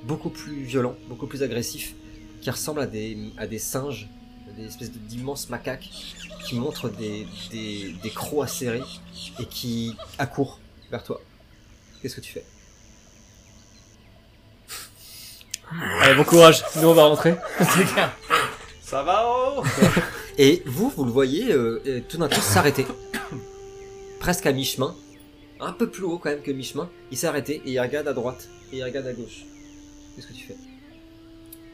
beaucoup plus violents, beaucoup plus agressifs, qui ressemblent à des, à des singes, des espèces d'immenses macaques, qui montrent des, des, des crocs acérés et qui accourent vers toi. Qu'est-ce que tu fais Allez, bon courage, nous on va rentrer. Ça va oh Et vous, vous le voyez euh, euh, tout d'un coup s'arrêter. Presque à mi-chemin. Un peu plus haut quand même que mi-chemin. Il s'est arrêté et il regarde à droite et il regarde à gauche. Qu'est-ce que tu fais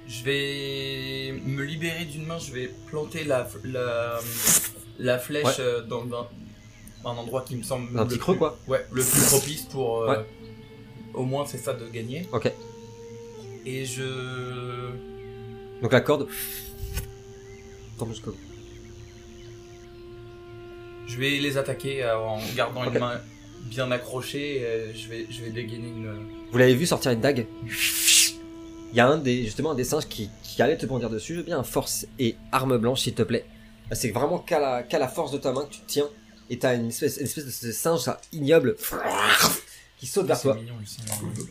Je vais me libérer d'une main, je vais planter la, la, la flèche Ouais. euh, dans un, un endroit qui me semble. Un le petit creux plus- quoi Ouais, le plus propice pour. euh, Ouais. Au moins, c'est ça de gagner. Ok. Et je. Donc la corde tombe jusqu'au. Je vais les attaquer euh, en gardant Ok. une main bien accrochée. euh, je, vais, je vais dégainer une. Vous l'avez vu sortir une dague? Il y a un des, justement un des singes qui, qui allait te bondir dessus. Je veux bien force et arme blanche s'il te plaît. C'est vraiment qu'à la, qu'à la force de ta main que tu te tiens. Et t'as une espèce, une espèce de singe ça, ignoble qui saute vers C'est toi. mignon.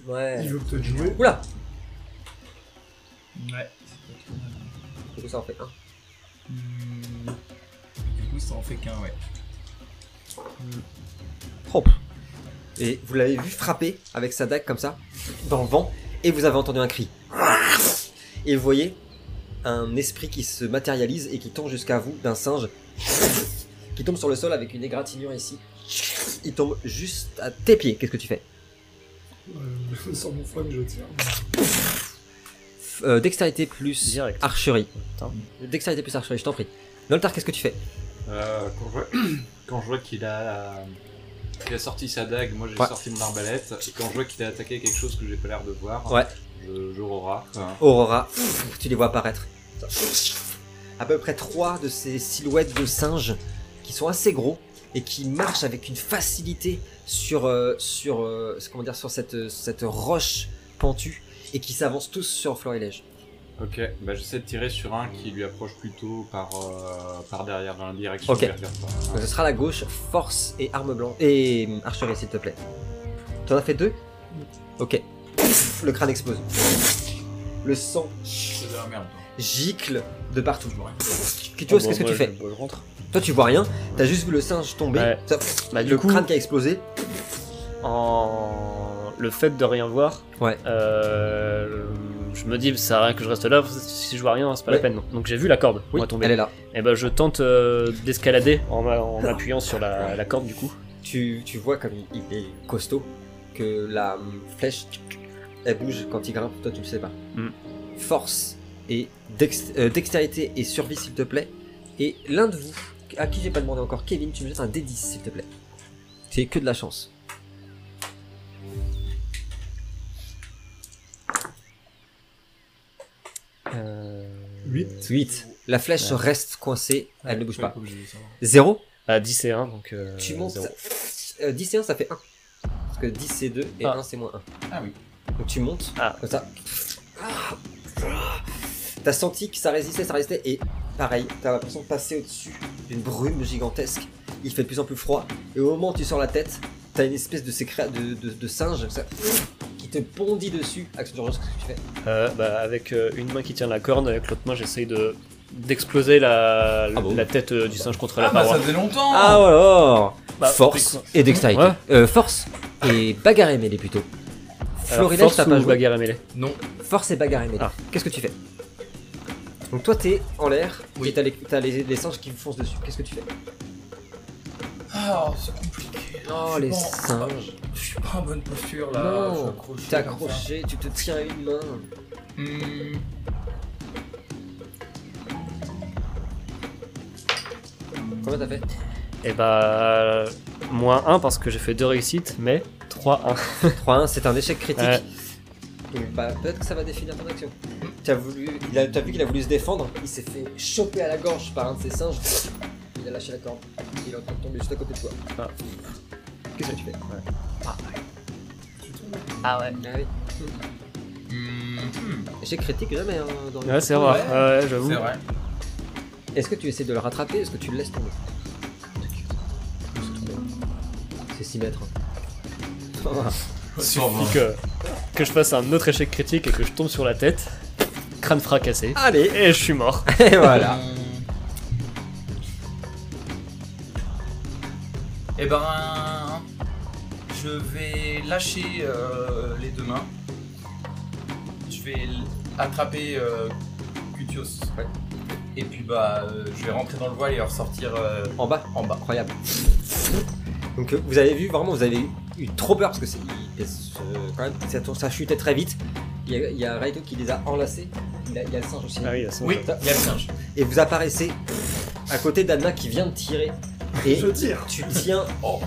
Ouais. Il veut peut-être jouer. Oula Ouais. Du coup ça en fait un. Hmm, Du coup, ça en fait qu'un, ouais. Hop. Et vous l'avez vu frapper avec sa dague comme ça, dans le vent, et vous avez entendu un cri. Et vous voyez un esprit qui se matérialise et qui tombe jusqu'à vous d'un singe, qui tombe sur le sol avec une égratignure ici. Il tombe juste à tes pieds. Qu'est-ce que tu fais Euh, sans mon flingue, je tire. Euh, Dextérité plus Direct. archerie. Putain. Dextérité plus archerie, je t'en prie. Noltar, qu'est-ce que tu fais Euh, quand je vois, quand je vois qu'il a, qu'il a sorti sa dague, moi j'ai Ouais. sorti mon arbalète, et quand je vois qu'il a attaqué quelque chose que j'ai pas l'air de voir, Ouais. je, Aurora, tu les vois apparaître. À peu près trois de ces silhouettes de singes qui sont assez gros et qui marchent avec une facilité sur euh, sur euh, comment dire sur cette cette roche pentue et qui s'avancent tous sur Florilège. Ok, bah j'essaie de tirer sur un qui lui approche plutôt par, euh, par derrière, dans la direction Ok. vers vers toi. Donc ce sera la gauche, force et arme blanche et euh, archerie s'il te plaît. T'en as fait deux Ok. Le crâne explose. Le sang C'est de la merde, toi. gicle de partout. Je. Qu'est-ce que tu fais je- je rentre. Toi tu vois rien, t'as juste vu le singe tomber, Ouais. ça- Bah, du le coup, crâne qui a explosé. en le fait de rien voir, Ouais. euh, je me dis, ça sert à rien que je reste là, si je vois rien, c'est pas Ouais. la peine. Donc j'ai vu la corde, Oui, tomber. elle est là. Et ben je tente euh, d'escalader en, en m'appuyant sur la, la corde du coup. Tu, tu vois comme il, il est costaud, que la flèche, elle bouge quand il grimpe, toi tu le sais pas. Mm. Force et euh, dextérité et survie s'il te plaît. Et l'un de vous, à qui j'ai pas demandé encore, Kevin, tu me jettes un D10 s'il te plaît. C'est que de la chance. 8. 8. La flèche Ouais. reste coincée, elle ne bouge pas. obligé de savoir. 0. À 10 et 1, donc. euh, Tu montes. zéro. euh, 10 et 1 ça fait 1. Parce que 10 c'est 2 et Ah. 1 c'est moins 1. Ah oui. Donc tu montes, Ah. comme ça. T'as senti que ça résistait, ça résistait, et pareil, t'as l'impression de passer au-dessus d'une brume gigantesque. Il fait de plus en plus froid, et au moment où tu sors la tête, t'as une espèce de, sécré- de, de, de singe ça, te bondit dessus. Action d'urgence, qu'est-ce que tu fais Euh, bah, avec euh, une main qui tient la corne, avec l'autre main j'essaye de d'exploser la, Ah bon la tête euh, du singe contre la Ah bah paroi. ça faisait longtemps Ah alors Bah, Force et dextérité. Ouais. Euh, force et bagarre et mêlée plutôt. Alors, Florilège, force t'as pas ou joué. bagarre et mêlée Non. Force et bagarre et mêlée. Ah. Qu'est-ce que tu fais Donc toi t'es en l'air Oui. et t'as les, t'as les, les singes qui vous foncent dessus. Qu'est-ce que tu fais Ah, c'est compliqué. Oh les singes. Je suis pas en bonne posture là. je suis Non, accroché t'es accroché, tu te tiens à une main. Hmm. Combien t'as fait? Et bah. Moins 1 parce que j'ai fait deux réussites, mais 3-1. 3-1, c'est un échec critique. Ouais. Donc bah peut-être que ça va définir ton action. T'as voulu, il a, t'as vu qu'il a voulu se défendre, il s'est fait choper à la gorge par un de ses singes. Il a lâché la corde. Il est en train de tomber juste à côté de toi. Ah. Qu'est-ce que tu fais? Ah ouais. Ah oui. Hmm. Échec critique jamais hein, dans le Ouais, c'est rare. Ouais. Ouais, j'avoue. C'est vrai. Est-ce que tu essaies de le rattraper? Est-ce que tu le laisses tomber? C'est 6 mètres. hein. Suffit que, que je fasse un autre échec critique et que je tombe sur la tête, crâne fracassé, Allez, et je suis mort. et voilà. Et ben, je vais lâcher euh, les deux mains. Je vais attraper euh, Cutios. Ouais. Et puis bah, euh, je vais rentrer dans le voile et ressortir euh, En bas, en bas. incroyable. Donc euh, vous avez vu, vraiment, vous avez eu, eu trop peur parce que c'est il pèse, euh, quand même, ça, ça chutait très vite. Il y a, il y a Raito qui les a enlacés. Il, a- il y a le singe aussi. Ah oui, ça, Oui, il y a le singe. Et vous apparaissez à côté d'Anna qui vient de tirer. Et Je tire. tu tiens oh,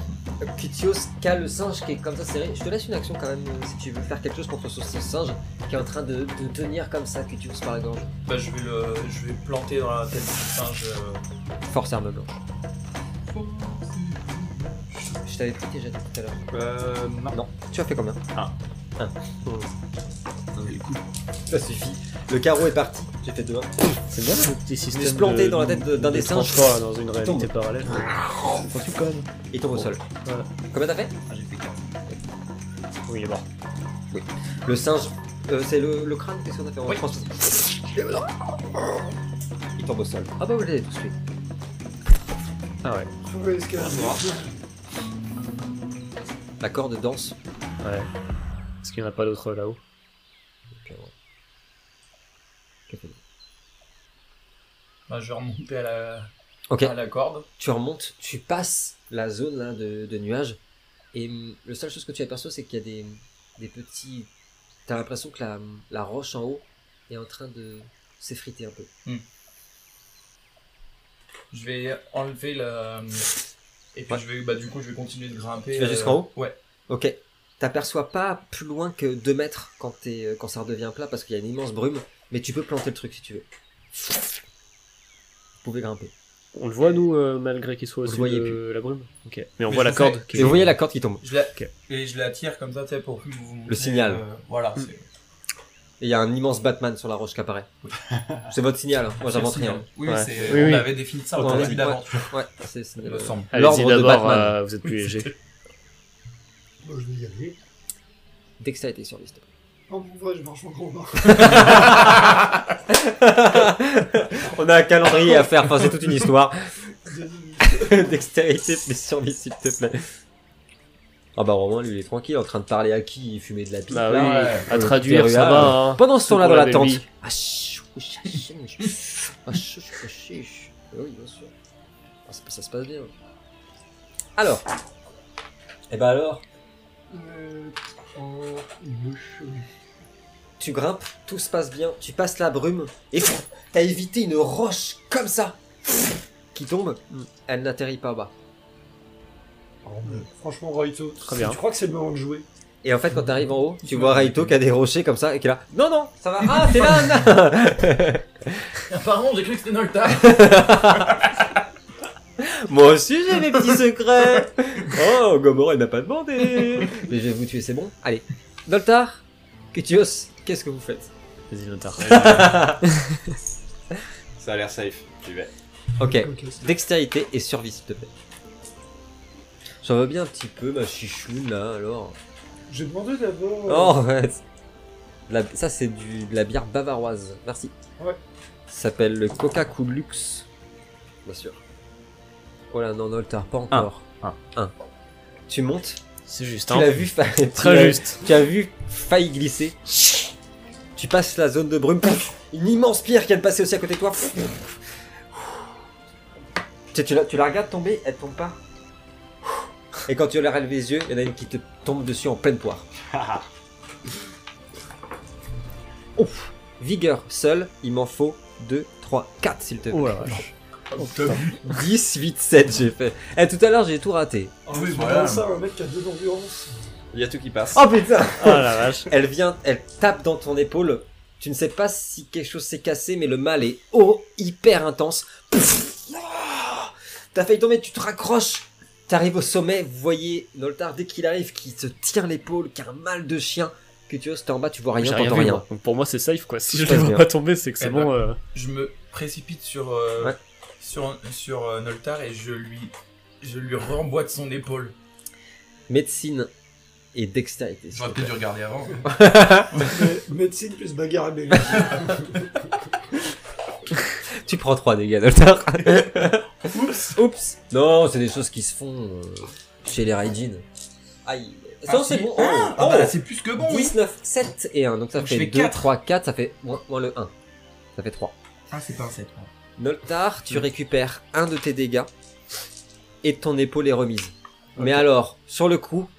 Kitios qui a le singe qui est comme ça serré. Je te laisse une action quand même euh, si tu veux faire quelque chose contre ce, singe qui est en train de, de tenir comme ça Kitios par la gorge. Bah, je vais le, je vais planter dans la tête du singe. euh, Force arme blanche. Je t'avais pris déjà tout à l'heure. Euh, non. Non, tu as fait combien? Un. Ça suffit. Le carreau est parti. J'ai fait deux. C'est bien le petit système. se planter de- dans la tête de- d'un de des singes. transport, là, dans une réalité tombe. parallèle. Faut que tu connes. Il tombe au sol. Voilà. Combien t'as fait Ah, j'ai fait 15. Oui, il est mort. Le singe. euh, c'est le, le crâne, qu'est-ce qu'on a fait On Oui. transpose. Il tombe au sol. Ah bah vous l'avez tous tué. Ah ouais. L'escalade. La corde danse. Ouais. Est-ce qu'il n'y en a pas d'autres là-haut euh, qu'est-ce que- Bah, je vais remonter à la, Ok, à la corde. tu remontes, tu passes la zone là de, de nuages et hum, le seule chose que tu aperçois c'est qu'il y a des, des petits... T'as l'impression que la, la roche en haut est en train de s'effriter un peu. Je vais enlever la. Et puis Ouais. je vais, bah, du coup, je vais continuer de grimper. Tu vas euh, jusqu'en haut? Ouais. Ok. T'aperçois pas plus loin que 2 mètres quand, t'es- euh, quand ça redevient plat parce qu'il y a une immense brume, mais tu peux planter le truc si tu veux. Vous pouvez grimper. On le voit, nous, euh, malgré qu'il soit Vous le au-dessus voyez de la brume Ok. Mais on Mais voit la sais. corde. qui Et vous voyez la corde qui tombe. Je la... Et je la tire comme ça, tu sais, pour vous montrer, signal. euh, voilà. Mm. c'est- Et il y a un immense Batman sur la roche qui apparaît. C'est votre signal, hein. moi le j'invente signal. rien. Oui, Ouais. c'est... Oui, on oui. avait défini ça au début d'aventure. Ouais, c'est me semble. l'ordre Allez-y de d'abord, Batman. euh, vous êtes plus léger. Bon, je vais y aller. Dextérité sur liste. En vrai, je marche en. On a un calendrier à faire, enfin c'est toute une histoire. Dextérité survie s'il te plaît. Ah bah Romain lui il est tranquille en train de parler à qui il fumait de la pipe. Bah oui, à traduire, ça va. Hein. Pendant ce temps-là dans la tente. Ah, ah. Oui bien sûr. Ah, ça, ça se passe bien. Alors. Et bah alors, Euh, en bouche. Tu grimpes, tout se passe bien, tu passes la brume et t'as évité une roche comme ça qui tombe. Elle n'atterrit pas bas. Franchement, Raito, Très bien. tu crois que c'est le moment de jouer? Et en fait, quand t'arrives en haut, tu vois Raito qui a des rochers comme ça et qui est là. Non, non, ça va. Ah, t'es là, Pardon, j'ai cru que c'était Nolta. Moi aussi, j'ai mes petits secrets. Oh, Gomorrah, il m'a pas demandé. Mais je vais vous tuer, c'est bon. Allez. Doltar, Kutios, qu'est-ce que vous faites Vas-y, Notar. Ça a l'air safe, j'y vais. Ok. Dextérité et survie, s'il te plaît. J'en veux bien un petit peu, ma chichoune, là, alors. J'ai demandé d'abord. Oh, ouais. La- ça, c'est du, de la bière bavaroise. Merci. Ouais. Ça s'appelle le Coca-Cola Luxe. Bien sûr. Oh là, non, Noltar, pas encore. Un. Un. Tu montes C'est juste, Tu hein. l'as vu, fa- Très juste. Tu as vu failli glisser. Tu passes la zone de brume. Une immense pierre qui vient de passer aussi à côté de toi. Tu, tu la, tu la regardes tomber, elle tombe pas. Et quand tu la relèves les yeux, il y en a une qui te tombe dessus en pleine poire. Ouf. Vigueur seul, il m'en faut 2, 3, 4 s'il te plaît. Oh la vache. 10, 8, 7 j'ai fait. Eh, tout à l'heure j'ai tout raté. Ah Oui, ça, un mec qui a deux d'endurance. Il y a tout qui passe. Oh putain Oh la vache. Elle vient, elle tape dans ton épaule. Tu ne sais pas si quelque chose s'est cassé, mais le mal est oh, hyper intense. Ah T'as failli tomber, tu te raccroches. T'arrives au sommet, vous voyez Noltar dès qu'il arrive, qui se tire l'épaule, qui a un mal de chien. Que tu oses, t'es en bas, tu vois rien, t'entends rien. Donc pour moi, c'est safe, quoi. Si je passe vois bien. pas tomber, c'est que c'est Eh bon. ben, euh, Je me précipite sur, euh, Ouais. Sur, sur euh, Noltar et je lui, je lui remboîte son épaule. Médecine et dextérité. s'il J'aurais te peut-être dû regarder avant. Médecine plus bagarre à Belgique. Tu prends 3 dégâts, Noltar. Oups. Oups. Non, c'est des choses qui se font euh, chez les Raijin. Aïe. Ça, Ah, c'est si. bon. Ah, Oh, ah bah, oh. c'est plus que bon, oui. 19, 7 et 1. Donc ça Donc je fait fais 2, quatre. 3, 4. Ça fait moins, moins le 1. Ça fait 3. Ah, c'est pas un 7. Noltar, tu récupères un de tes dégâts et ton épaule est remise. Mais alors, sur le coup,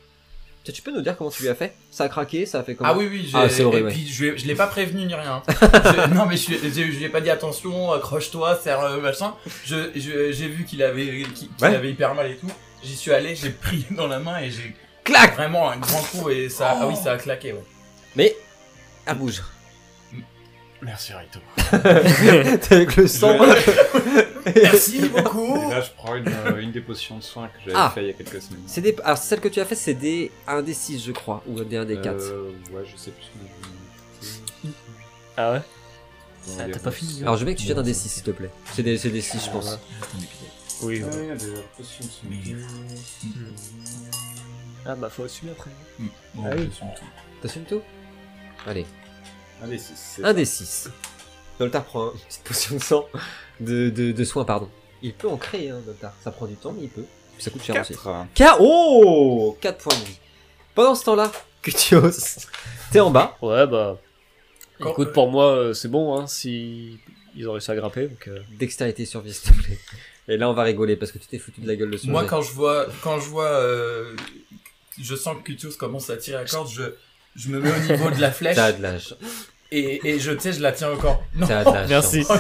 tu peux nous dire comment tu lui as fait? Ça a craqué Ça a fait comment? Ah oui, oui, j'ai. Ah, c'est horrible, Et puis je, l'ai pas prévenu ni rien. Je- non, mais je, lui ai pas dit attention, accroche-toi, serre euh, machin. Je, je- j'ai vu qu'il avait, qu'il qu'il Ouais. avait hyper mal et tout. J'y suis allé, j'ai pris dans la main et j'ai Clac vraiment un grand coup et ça. Ah oui, ça a claqué, ouais. Mais, elle bouge. Merci Rito. T'es avec le sang. Merci beaucoup. Et là, je prends une, euh, une des potions de soins que j'avais Ah. fait il y a quelques semaines. C'est des... Alors, celle que tu as fait, c'est des 1 des 6, je crois, ou des 1 des 4. Euh, ouais, je sais plus. mais Ah ouais Ah, t'as pas fini Alors, je veux que tu jettes un des 6, s'il te plaît. C'est des, c'est des 6, je pense. Oui. Ah, ouais. Ah bah faut assumer après. Bon, Ah oui. je suis tout. T'assumes tout? Allez. Allez, c'est- c'est Un des 6. Doltar prend une petite potion de sang, de, de, de soins, pardon. Il peut en créer, hein, Doltar. Ça prend du temps, mais il peut. Puis ça coûte cher aussi. Quatre. K oh 4 points de vie. Pendant ce temps-là, Cutios, t'es en bas. Ouais bah. Quand- Écoute, pour moi, euh, c'est bon, hein, si ils ont réussi à grimper. Donc, euh, Dextérité survie, s'il te plaît. Et là, on va rigoler parce que tu t'es foutu de la gueule de ce Moi, jet. quand je vois, quand je vois, euh, je sens que Cutios commence à tirer la corde, je, je me mets au niveau de la flèche T'as de la chance. et, et je, tu sais, je la tiens encore. Non, T'as de la Merci. chance.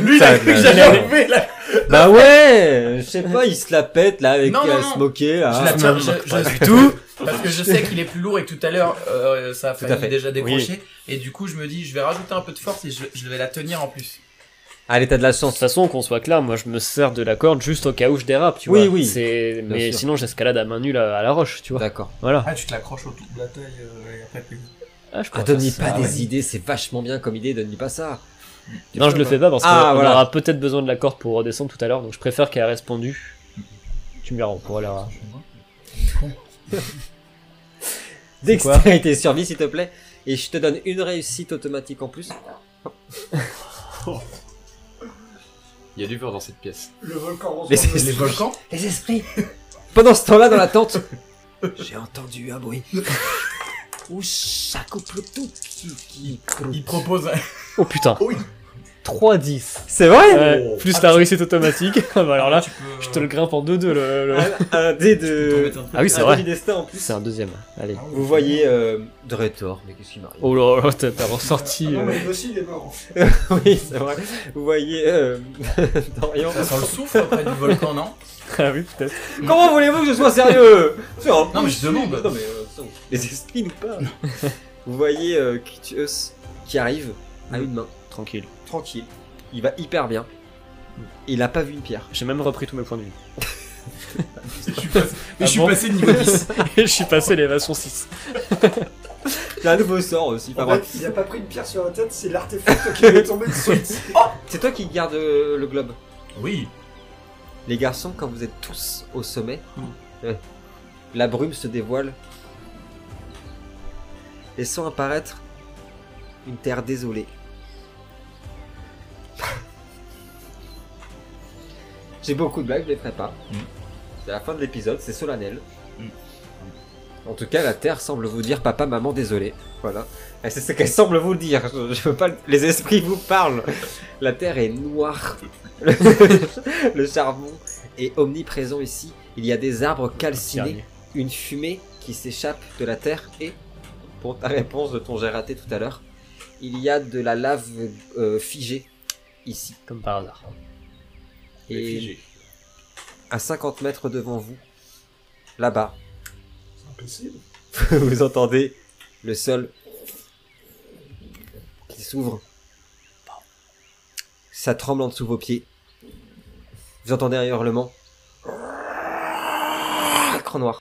lui, il a a cru que la j'allais enlever la... Bah ouais Je sais pas, il se la pète là avec Non, non, euh, non. Smokey là. Je la tiens, je, je- pas du tout. Parce que je sais qu'il est plus lourd et que tout à l'heure, euh, ça a à fait. déjà décrocher. Et du coup, je me dis, je vais rajouter un peu de force et je, je vais la tenir en plus. Allez, t'as de la De toute chance. façon, qu'on soit clair, moi je me sers de la corde juste au cas où je dérape, tu Oui, vois. oui. Bien Mais sûr. sinon, j'escalade à main nue à, à la roche, tu vois. D'accord. Voilà. Ah, tu te l'accroches autour de la taille euh, et après tu... Ah, je Ah, faire pas ça. des idées, c'est vachement bien comme idée, donne-lui pas ça. Non, je le fais pas parce qu'on Ah, voilà. aura peut-être besoin de la corde pour redescendre tout à l'heure, donc je préfère qu'elle reste pendue. Tu me la rends pour la. Dextérité survie, s'il te plaît. Et je te donne une réussite automatique en plus. Il y a du vent dans cette pièce. Le volcan Les- Les volcans Les esprits Pendant ce temps-là, dans la tente, j'ai entendu un bruit. Où ça coupe le tout qui, qui croûte. Il propose un... Oh putain Oui. 3-10 C'est vrai Ouais, plus la réussite automatique. Ah bah alors là, tu peux... je te le grimpe en 2-2 le. le- un, un dé tu de. Ah oui, c'est un vrai. C'est un deuxième. Allez. Vous voyez euh, Dretor, mais qu'est-ce qui m'arrive Oh là là, t'as ressorti. Ah non, euh, mais aussi, il est mort. Oui, c'est vrai. Vous voyez euh, Dorian. Ça sent le souffle près du volcan, non? Ah oui, peut-être. Comment voulez-vous que je sois sérieux? Non, mais je demande. Non, mais euh, les esprits nous parlent. Vous voyez euh, qui arrive à une main, Tranquille. Tranquille. Il va hyper bien. Il a pas vu une pierre. J'ai même repris tous mes points de vie. Je suis je suis bon passé de niveau 10. je suis passé l'évasion 6. Il a un nouveau sort aussi. En fait, il a pas pris une pierre sur la tête, c'est l'artefact qui est tombé dessus. C'est toi qui garde euh, le globe. Oui. Les garçons, quand vous êtes tous au sommet, euh, la brume se dévoile, laissant apparaître une terre désolée. J'ai beaucoup de blagues, je les ferai pas. Mm. C'est la fin de l'épisode, c'est solennel. Mm. En tout cas, la Terre semble vous dire papa, maman, désolé. Voilà. C'est ce qu'elle semble vous dire. Je, je veux pas. Les esprits vous parlent. La Terre est noire. Le, le charbon est omniprésent ici. Il y a des arbres calcinés, une fumée qui s'échappe de la Terre et, pour ta réponse de ton j'ai raté tout à l'heure, il y a de la lave euh, figée ici. Comme par hasard. Et à 50 mètres devant vous, là-bas, C'est impossible. vous entendez le sol qui s'ouvre. Ça tremble en dessous de vos pieds. Vous entendez un hurlement. Écran noir.